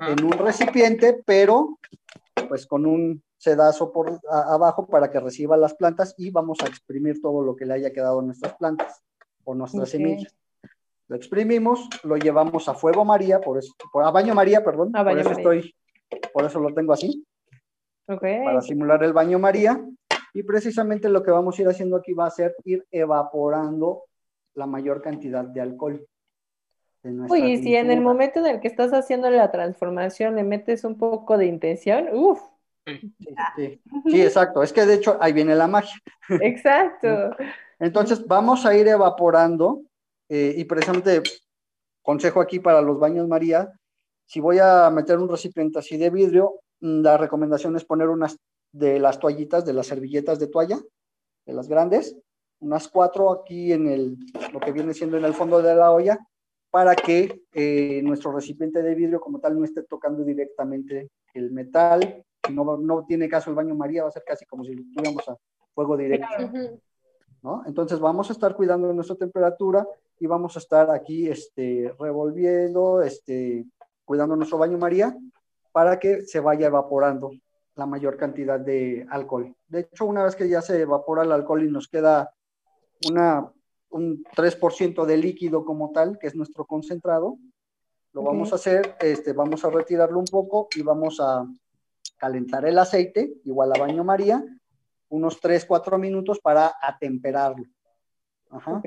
en un recipiente, pero pues con un sedazo por a- abajo para que reciba las plantas y vamos a exprimir todo lo que le haya quedado a nuestras plantas o nuestras semillas. Lo exprimimos, lo llevamos a fuego María, por eso, por- a baño María, perdón, A por eso María. estoy, por eso lo tengo así, Ok. para simular el baño María. Y precisamente lo que vamos a ir haciendo aquí va a ser ir evaporando la mayor cantidad de alcohol. de Uy, y si en el momento en el que estás haciendo la transformación le metes un poco de intención, uff, sí. Sí, sí, sí, exacto. Es que de hecho ahí viene la magia. exacto. Entonces vamos a ir evaporando eh, y precisamente consejo aquí para los baños María, si voy a meter un recipiente así de vidrio, la recomendación es poner unas de las toallitas, de las servilletas de toalla, de las grandes, unas cuatro aquí en el, lo que viene siendo en el fondo de la olla, para que eh, nuestro recipiente de vidrio como tal no esté tocando directamente el metal. Si no, no tiene caso el baño María, va a ser casi como si lo tuviéramos a fuego directo. ¿no? Entonces vamos a estar cuidando nuestra temperatura y vamos a estar aquí este, revolviendo, este, cuidando nuestro baño María para que se vaya evaporando la mayor cantidad de alcohol. De hecho, una vez que ya se evapora el alcohol y nos queda una, un 3% de líquido como tal, que es nuestro concentrado, lo vamos a hacer, este, vamos a retirarlo un poco y vamos a calentar el aceite, igual a baño María, unos 3, 4 minutos para atemperarlo. Ajá.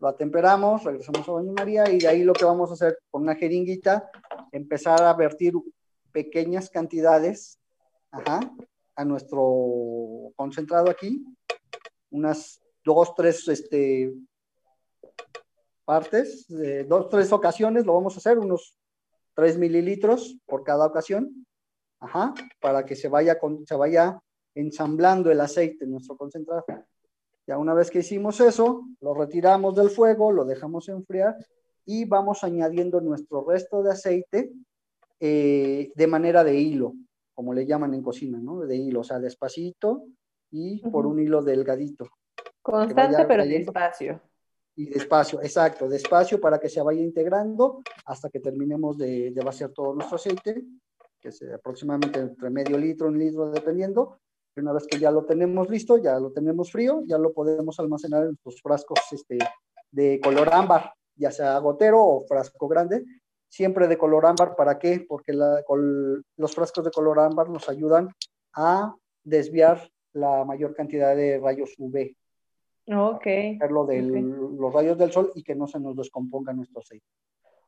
Lo atemperamos, regresamos a baño María y de ahí lo que vamos a hacer con una jeringuita, empezar a vertir pequeñas cantidades a nuestro concentrado aquí, unas dos, tres este, partes, dos, tres ocasiones, lo vamos a hacer, unos 3 mililitros por cada ocasión, para que se vaya, con, se vaya ensamblando el aceite en nuestro concentrado. Ya una vez que hicimos eso, lo retiramos del fuego, lo dejamos enfriar y vamos añadiendo nuestro resto de aceite eh, de manera de hilo, como le llaman en cocina, ¿no? De hilo, o sea, despacito y por un hilo delgadito. Constante pero despacio. Y despacio, exacto, despacio para que se vaya integrando hasta que terminemos de, de vaciar todo nuestro aceite, que es aproximadamente entre medio litro, un litro, dependiendo. Y una vez que ya lo tenemos listo, ya lo tenemos frío, ya lo podemos almacenar en nuestros frascos este, de color ámbar, ya sea gotero o frasco grande, siempre de color ámbar. ¿Para qué? Porque la- col- los frascos de color ámbar nos ayudan a desviar la mayor cantidad de rayos UV Ok. lo de Ok. los rayos del sol y que no se nos descomponga nuestro aceite.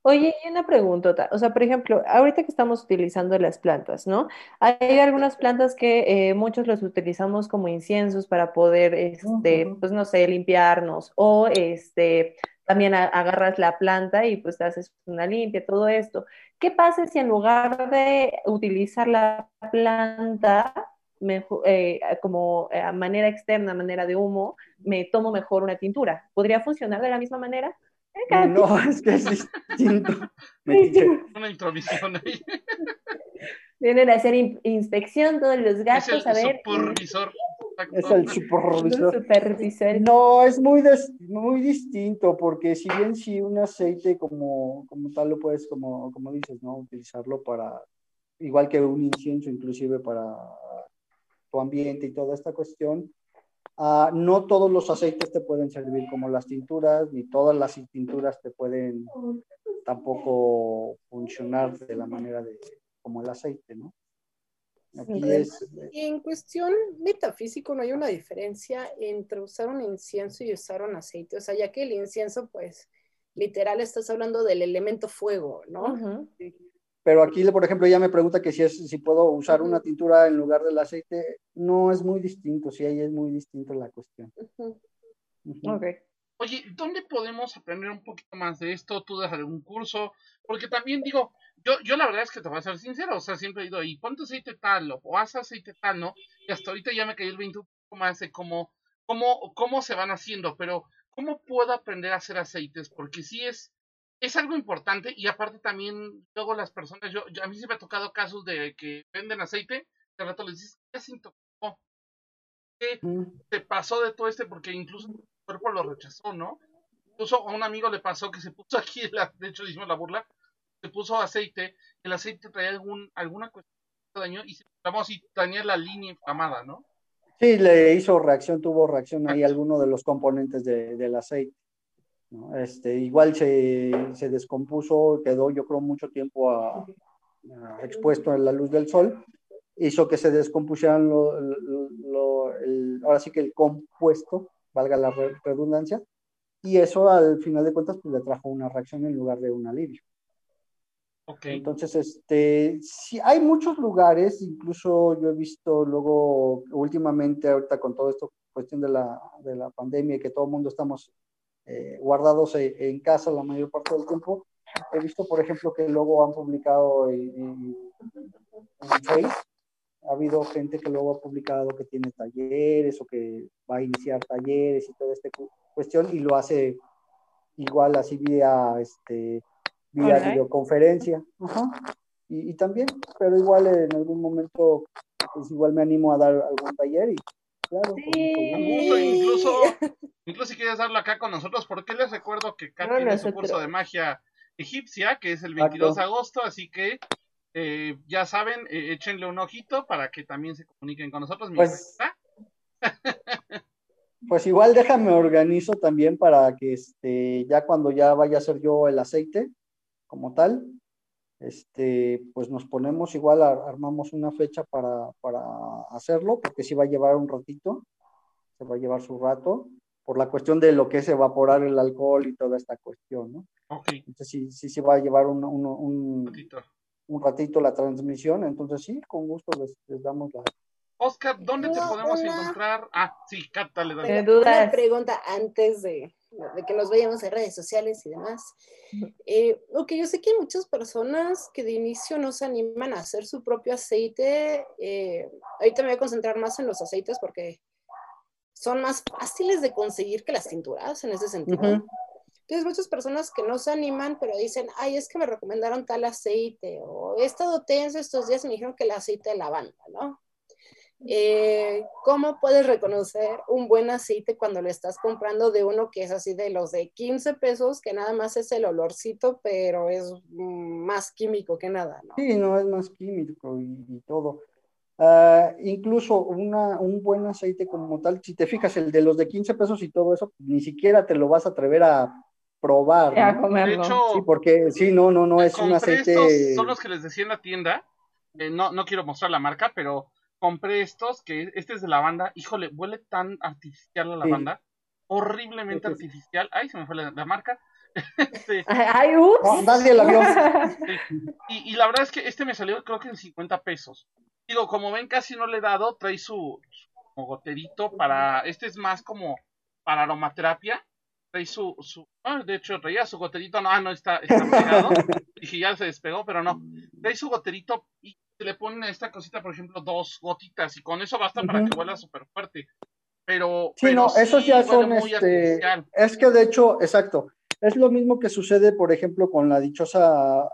Oye, y una preguntota, o sea, por ejemplo, ahorita que estamos utilizando las plantas, ¿no? Hay algunas plantas que eh, muchos los utilizamos como inciensos para poder, este, pues no sé, limpiarnos, o este, también a- agarras la planta y pues te haces una limpia, todo esto. ¿Qué pasa si en lugar de utilizar la planta mejo- eh, como eh, manera externa, manera de humo, me tomo mejor una tintura? ¿Podría funcionar de la misma manera? Eh, No, es que es distinto. Metiche. Una introvisión ahí. Vienen a hacer in- inspección todos los Es gatos, el a ver. supervisor. Es el supervisor. Supervisor. No, es muy, des- muy distinto, porque si bien si un aceite como, como tal lo puedes, como, como dices, ¿no? Utilizarlo para, igual que un incienso, inclusive para tu ambiente y toda esta cuestión, ah, no todos los aceites te pueden servir como las tinturas, ni todas las tinturas te pueden tampoco funcionar de la manera de, como el aceite, ¿no? Aquí es, Y en cuestión metafísico no hay una diferencia entre usar un incienso y usar un aceite. O sea, ya que el incienso, pues, literal estás hablando del elemento fuego, ¿no? Pero aquí, por ejemplo, ella me pregunta que si, es, si puedo usar una tintura en lugar del aceite. No es muy distinto, sí, ahí es muy distinto la cuestión. Ujú. Ujú. Ok. Oye, ¿dónde podemos aprender un poquito más de esto? ¿Tú das algún curso? Porque también digo, yo, yo la verdad es que te voy a ser sincero, o sea, siempre he ido, y ponte aceite tal, o, o haz aceite tal, ¿no? Y hasta ahorita ya me cayó el 20 un poco más de cómo, cómo, cómo se van haciendo, pero ¿cómo puedo aprender a hacer aceites? Porque sí es, es algo importante, y aparte también, luego las personas, yo, yo- a mí sí me ha tocado casos de que venden aceite, de rato les dices, ¿qué se intoxicó? ¿Qué te pasó de todo este? Porque incluso tu cuerpo lo rechazó, ¿no? Incluso a un amigo le pasó que se puso aquí, la- de hecho le hicimos la burla, se puso aceite, el aceite traía algún, alguna cuestión de daño y se inflamó así, tenía la línea inflamada, ¿no? Sí, le hizo reacción, tuvo reacción ahí alguno de los componentes de- del aceite. ¿no? Este, igual se, se descompuso, quedó yo creo mucho tiempo a- a expuesto a la luz del sol, hizo que se descompusieran lo, lo- lo- el- ahora sí que el compuesto, valga la re- redundancia, y eso al final de cuentas pues, le trajo una reacción en lugar de un alivio. Ok. Entonces, este, sí, hay muchos lugares, incluso yo he visto luego, últimamente, ahorita con todo esto, cuestión de la, de la pandemia que todo el mundo estamos eh, guardados e- en casa la mayor parte del tiempo, he visto, por ejemplo, que luego han publicado en, en- en Face, ha habido gente que luego ha publicado que tiene talleres o que va a iniciar talleres y toda esta cu- cuestión y lo hace igual así vía, este, vía videoconferencia. Ajá. Y, y también, pero igual en algún momento, pues igual me animo a dar algún taller y claro. con mucho Con incluso, incluso si quieres darlo acá con nosotros, porque les recuerdo que Kat No, tiene su curso de magia egipcia, que es el 22 de agosto, así que eh, ya saben, eh, échenle un ojito para que también se comuniquen con nosotros. Mira, Pues- ahí está. Pues igual déjame organizo también para que este, ya cuando ya vaya a ser yo el aceite como tal, este, pues nos ponemos igual, ar- armamos una fecha para, para hacerlo, porque sí va a llevar un ratito, se va a llevar su rato, por la cuestión de lo que es evaporar el alcohol y toda esta cuestión, ¿no? Ok, Entonces sí, sí se va a llevar un, un, un- ratito. un ratito la transmisión, entonces sí, con gusto les, les damos la... Oscar, ¿dónde te podemos una- encontrar? Ah, sí, dale. ¿Qué Una pregunta antes de, de que nos vayamos a redes sociales y demás. Eh, ok, yo sé que hay muchas personas que de inicio no se animan a hacer su propio aceite. Eh, ahorita me voy a concentrar más en los aceites porque son más fáciles de conseguir que las tinturas en ese sentido. Ujú. Entonces, muchas personas que no se animan, pero dicen, ay, es que me recomendaron tal aceite, o he estado tenso estos días me dijeron que el aceite de lavanda, ¿no? Eh, ¿Cómo puedes reconocer un buen aceite cuando lo estás comprando de uno que es así de los de 15 pesos, que nada más es el olorcito, pero es mm, más químico que nada, ¿no? Sí, no es más químico y, y todo. Ah, incluso una, un buen aceite como tal, si te fijas, el de los de 15 pesos y todo eso, ni siquiera te lo vas a atrever a probar, A ¿no? De comerlo. hecho, Sí, porque sí, no, no, no, es un aceite. estos, son los que les decía en la tienda. eh, no, no quiero mostrar la marca, pero compré estos, que este es de lavanda. Híjole, huele tan artificial la Sí. lavanda. Horriblemente Sí, sí, sí. artificial. Ay, se me fue la, la marca. Este, Ay, ups. Nadie la vio. y, y la verdad es que este me salió creo que en 50 pesos. Digo, como ven, casi no le he dado. Trae su, goterito para... Este es más como para aromaterapia. Trae su... su ah, de hecho, traía su goterito. No, ah, no, está, está pegado. Dije, ya se despegó, pero no. Trae su goterito y le ponen a esta cosita, por ejemplo, dos gotitas. Y con eso basta para que huela súper fuerte. Pero... Sí, pero no, esos ya son, este, artificial. es que de hecho, exacto, es lo mismo que sucede, por ejemplo, con la dichosa,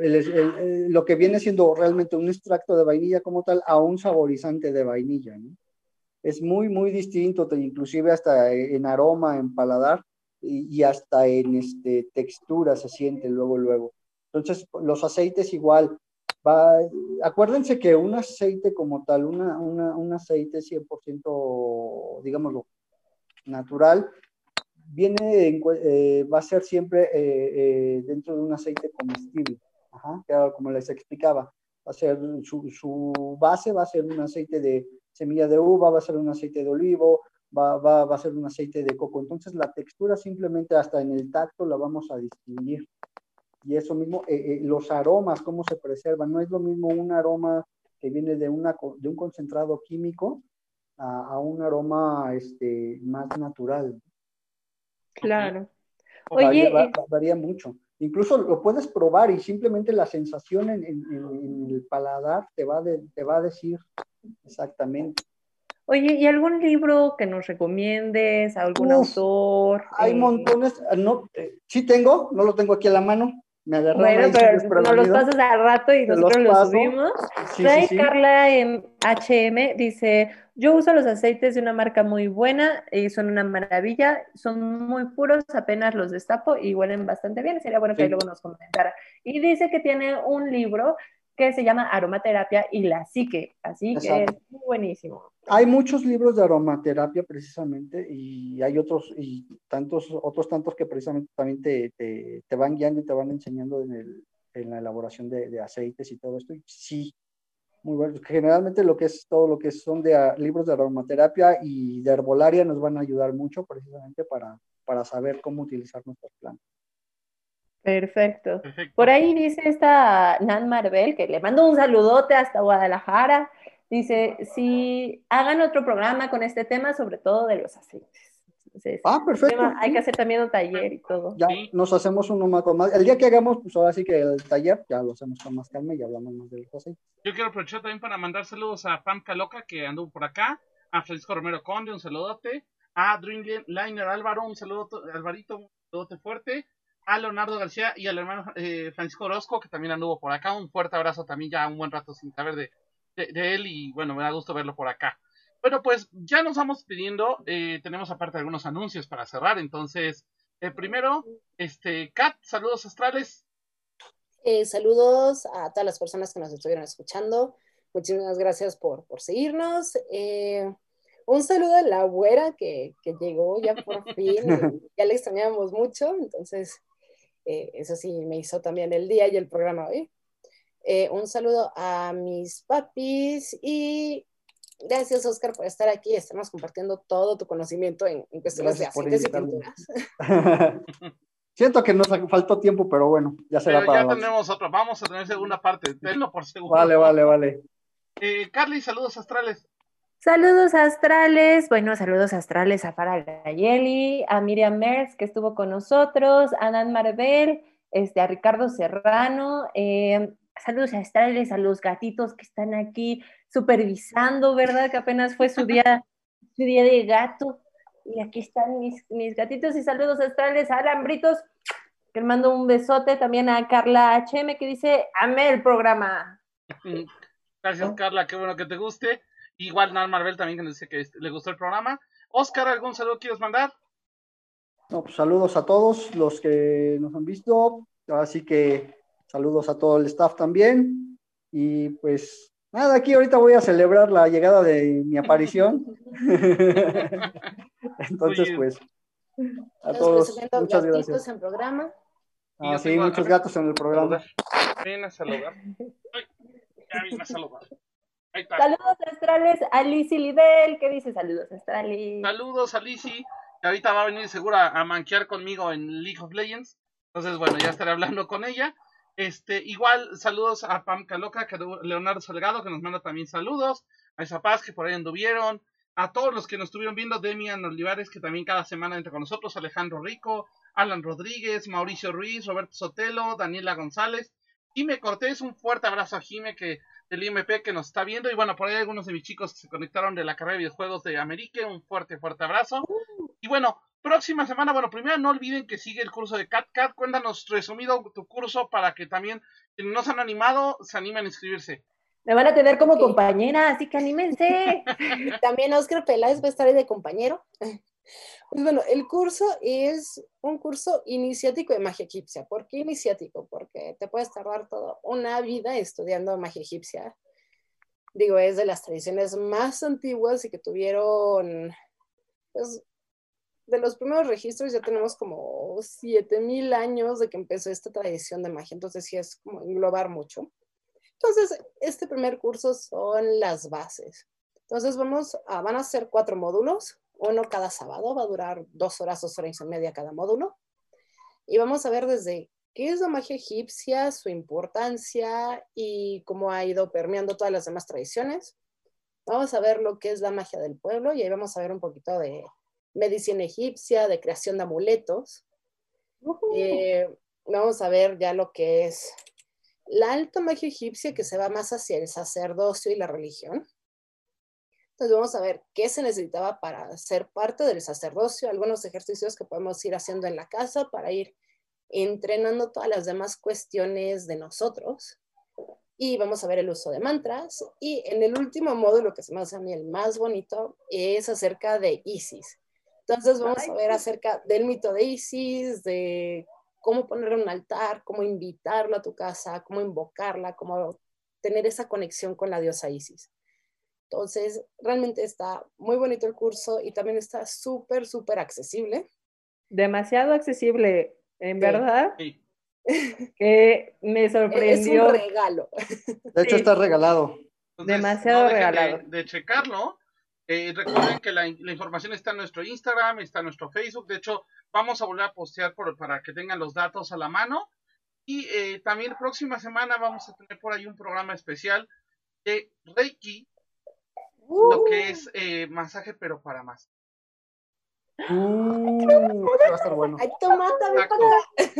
el- el- el- lo que viene siendo realmente un extracto de vainilla como tal a un saborizante de vainilla, ¿no? es muy, muy distinto, inclusive hasta en aroma, en paladar y, y hasta en este, textura se siente luego, luego. Entonces, los aceites igual. Va, acuérdense que un aceite como tal, una, una- un aceite 100%, digámoslo, natural, viene, eh, va a ser siempre eh, eh, dentro de un aceite comestible, como les explicaba. Va a ser su, su base, va a ser un aceite de semilla de uva, va a ser un aceite de olivo, va, va, va a ser un aceite de coco. Entonces la textura simplemente hasta en el tacto la vamos a distinguir. Y eso mismo, eh, eh, los aromas, cómo se preservan. No es lo mismo un aroma que viene de, una, de un concentrado químico a, a un aroma este, más natural. Claro. Varía, Oye, eh, va- varía mucho. Incluso lo puedes probar y simplemente la sensación en, en- el paladar te va, de- te va a decir exactamente. oye, ¿y algún libro que nos recomiendes? ¿Algún Uf, autor? Hay Eh, montones, ah, no, eh, sí tengo, no lo tengo aquí a la mano, me agarraron Bueno, pero nos los pasas al rato y los nosotros los paso. subimos. Sí, Trae sí, sí. Carla en HM, dice, yo uso los aceites de una marca muy buena y son una maravilla, son muy puros, apenas los destapo y huelen bastante bien, sería bueno que luego nos comentara. Y dice que tiene un libro que se llama Aromaterapia y la psique, así que Exacto. es muy buenísimo. Hay muchos libros de aromaterapia precisamente y hay otros y tantos otros tantos que precisamente también te, te, te van guiando y te van enseñando en, el, en la elaboración de, de aceites y todo esto. Y sí, muy bueno. Generalmente lo que es todo lo que son de libros de aromaterapia y de herbolaria nos van a ayudar mucho precisamente para, para saber cómo utilizar nuestras plantas. Perfecto. Perfecto. Por ahí dice esta Nan Marvel, que le mando un saludote hasta Guadalajara. Dice, si hagan otro programa con este tema, sobre todo de los aceites. Entonces, Ah, perfecto. tema- hay que hacer también un taller y todo. Ya nos hacemos uno más con más. El día que hagamos, pues ahora sí que el taller ya lo hacemos con más calma y hablamos más de los aceites. Yo quiero aprovechar también para mandar saludos a Pam Caloca, que anduvo por acá, a Francisco Romero Conde, un saludote, a Dreamliner Álvaro, un saludo, Alvarito, un saludote fuerte, a Leonardo García y al hermano eh, Francisco Orozco, que también anduvo por acá, un fuerte abrazo también, ya un buen rato sin saber de, de, de él y bueno, me da gusto verlo por acá. Bueno, pues ya nos vamos pidiendo, eh, tenemos aparte algunos anuncios para cerrar, entonces, eh, primero, este, Kat, saludos astrales, Eh, saludos a todas las personas que nos estuvieron escuchando. Muchísimas gracias por, por seguirnos. Un saludo a la güera que, que llegó ya por fin. ya le extrañábamos mucho. Entonces, eh, eso sí, me hizo también el día y el programa hoy. Eh, un saludo a mis papis y gracias, Oscar, por estar aquí. Estamos compartiendo todo tu conocimiento en, en cuestiones Gracias de aceites y tinturas. Siento que nos faltó tiempo, pero bueno, ya será pero para ya la- tenemos otro, vamos a tener segunda parte, tenlo por seguro. Vale, vale, vale. Eh, Carly, saludos astrales. Saludos astrales, bueno, saludos astrales a Farah Gayeli, a Miriam Mers que estuvo con nosotros, a Dan Marvel, este, a Ricardo Serrano, eh, saludos astrales a los gatitos que están aquí supervisando, ¿verdad? Que apenas fue su día, su día de gato. Y aquí están mis, mis gatitos y saludos astrales a Alambritos, que le mando un besote también a Carla HM que dice, amé el programa. Gracias, Carla, qué bueno que te guste. Igual Nan Marvel también que nos dice que le gustó el programa. Oscar, ¿algún saludo quieres mandar? No, pues saludos a todos los que nos han visto. Así que saludos a todo el staff también. Y pues nada, aquí ahorita voy a celebrar la llegada de mi aparición. Entonces, pues, a todos, muchas gracias. en programa. Ah, sí, muchos gatos en el programa. Ven a saludar. Ay, ya vine a saludar. Saludos astrales a Lizzy Lidel, que dice saludos astrales. Saludos a Lizzy, que ahorita va a venir seguro a, a manquear conmigo en League of Legends. Entonces, bueno, ya estaré hablando con ella. Este, igual, saludos a Pam Caloca, que Leonardo Salgado, que nos manda también saludos. A esa paz que por ahí anduvieron. A todos los que nos estuvieron viendo, Demian Olivares, que también cada semana entra con nosotros. Alejandro Rico, Alan Rodríguez, Mauricio Ruiz, Roberto Sotelo, Daniela González. Jime Cortés, un fuerte abrazo a Jime que del IMP que nos está viendo. Y bueno, por ahí algunos de mis chicos que se conectaron de la carrera de videojuegos de América. Un fuerte, fuerte abrazo. Y bueno, próxima semana, bueno, primero no olviden que sigue el curso de CatCat. Cuéntanos resumido tu curso para que también quienes no se han animado se animen a inscribirse. Me van a tener como compañera, así que anímense. También Oscar Peláez va a estar ahí de compañero. Pues bueno, el curso es un curso iniciático de magia egipcia. ¿Por qué iniciático? Porque te puedes tardar toda una vida estudiando magia egipcia. Digo, es de las tradiciones más antiguas y que tuvieron, pues, de los primeros registros ya tenemos como 7000 años de que empezó esta tradición de magia. Entonces sí es como englobar mucho. Entonces, este primer curso son las bases. Entonces vamos a, van a ser cuatro módulos, uno cada sábado, va a durar dos horas, dos horas y media cada módulo. Y vamos a ver desde qué es la magia egipcia, su importancia y cómo ha ido permeando todas las demás tradiciones. Vamos a ver lo que es la magia del pueblo y ahí vamos a ver un poquito de medicina egipcia, de creación de amuletos. Eh, vamos a ver ya lo que es la alta magia egipcia que se va más hacia el sacerdocio y la religión. Entonces vamos a ver qué se necesitaba para ser parte del sacerdocio, algunos ejercicios que podemos ir haciendo en la casa para ir entrenando todas las demás cuestiones de nosotros. Y vamos a ver el uso de mantras. Y en el último módulo, que se me hace a mí el más bonito, es acerca de Isis. Entonces vamos a ver acerca del mito de Isis, de cómo ponerle un altar, cómo invitarla a tu casa, cómo invocarla, cómo tener esa conexión con la diosa Isis. Entonces, realmente está muy bonito el curso y también está súper, súper accesible. Demasiado accesible, en Sí. verdad, Sí. que me Es sorprendió. un regalo. De hecho, Sí. está regalado. Entonces, Demasiado no regalado. De, de checarlo. Eh, recuerden que la, la información está en nuestro Instagram, está en nuestro Facebook. De hecho, vamos a volver a postear por- para que tengan los datos a la mano. Y eh, también próxima semana vamos a tener por ahí un programa especial de Reiki, lo que es eh, masaje, pero para más. Uh, va a estar bueno. Ay.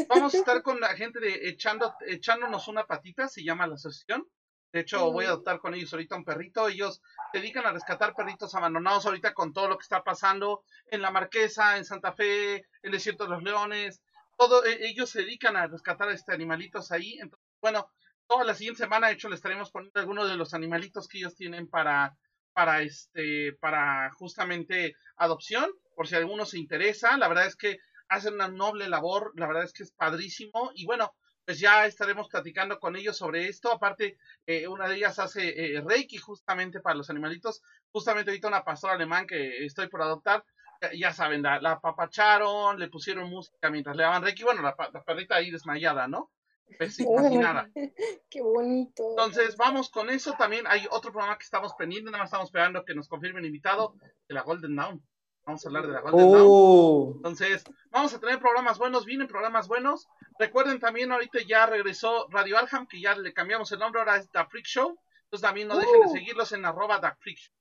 Vamos a estar con la gente de echando, echándonos una patita, se llama la asociación. De hecho, voy a adoptar con ellos ahorita un perrito. Ellos se dedican a rescatar perritos abandonados ahorita con todo lo que está pasando en la Marquesa, en Santa Fe, el Desierto de los Leones. Todo, eh, ellos se dedican a rescatar este animalitos ahí. Entonces, bueno, toda la siguiente semana, de hecho, le estaremos poniendo algunos de los animalitos que ellos tienen para, para este, para justamente adopción, por si alguno se interesa. La verdad es que hacen una noble labor, la verdad es que es padrísimo. Y bueno, pues ya estaremos platicando con ellos sobre esto. Aparte, eh, una de ellas hace eh, Reiki justamente para los animalitos. Justamente ahorita una pastora alemán que estoy por adoptar, ya, ya saben, la, la apapacharon, le pusieron música mientras le daban Reiki. Bueno, la, la perrita ahí desmayada, ¿no? Casi nada. Qué bonito. Entonces, vamos con eso. También hay otro programa que estamos pendientes, nada más estamos esperando que nos confirmen invitado de la Golden Dawn. Vamos a hablar de la Golden Dawn. Oh, Entonces, vamos a tener programas buenos, vienen programas buenos. Recuerden también, ahorita ya regresó Radio Arham, que ya le cambiamos el nombre, ahora es The Freak Show. Entonces también no dejen de seguirlos en arroba The Freak Show.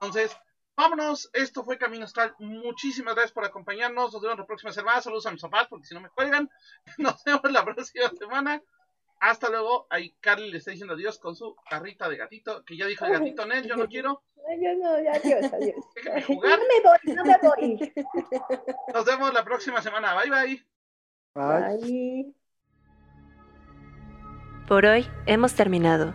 Entonces, vámonos. Esto fue Camino Astral. Muchísimas gracias por acompañarnos. Nos vemos la próxima semana. Saludos a mis papás, porque si no me cuelgan. Nos vemos la próxima semana. Hasta luego. Ahí Carly le está diciendo adiós con su carrita de gatito, que ya dijo el gatito Nel, yo no quiero. Yo no, ya, adiós, adiós. Déjenme No jugar. me voy, no me voy. Nos vemos la próxima semana. Bye bye. bye. Bye. Por hoy hemos terminado,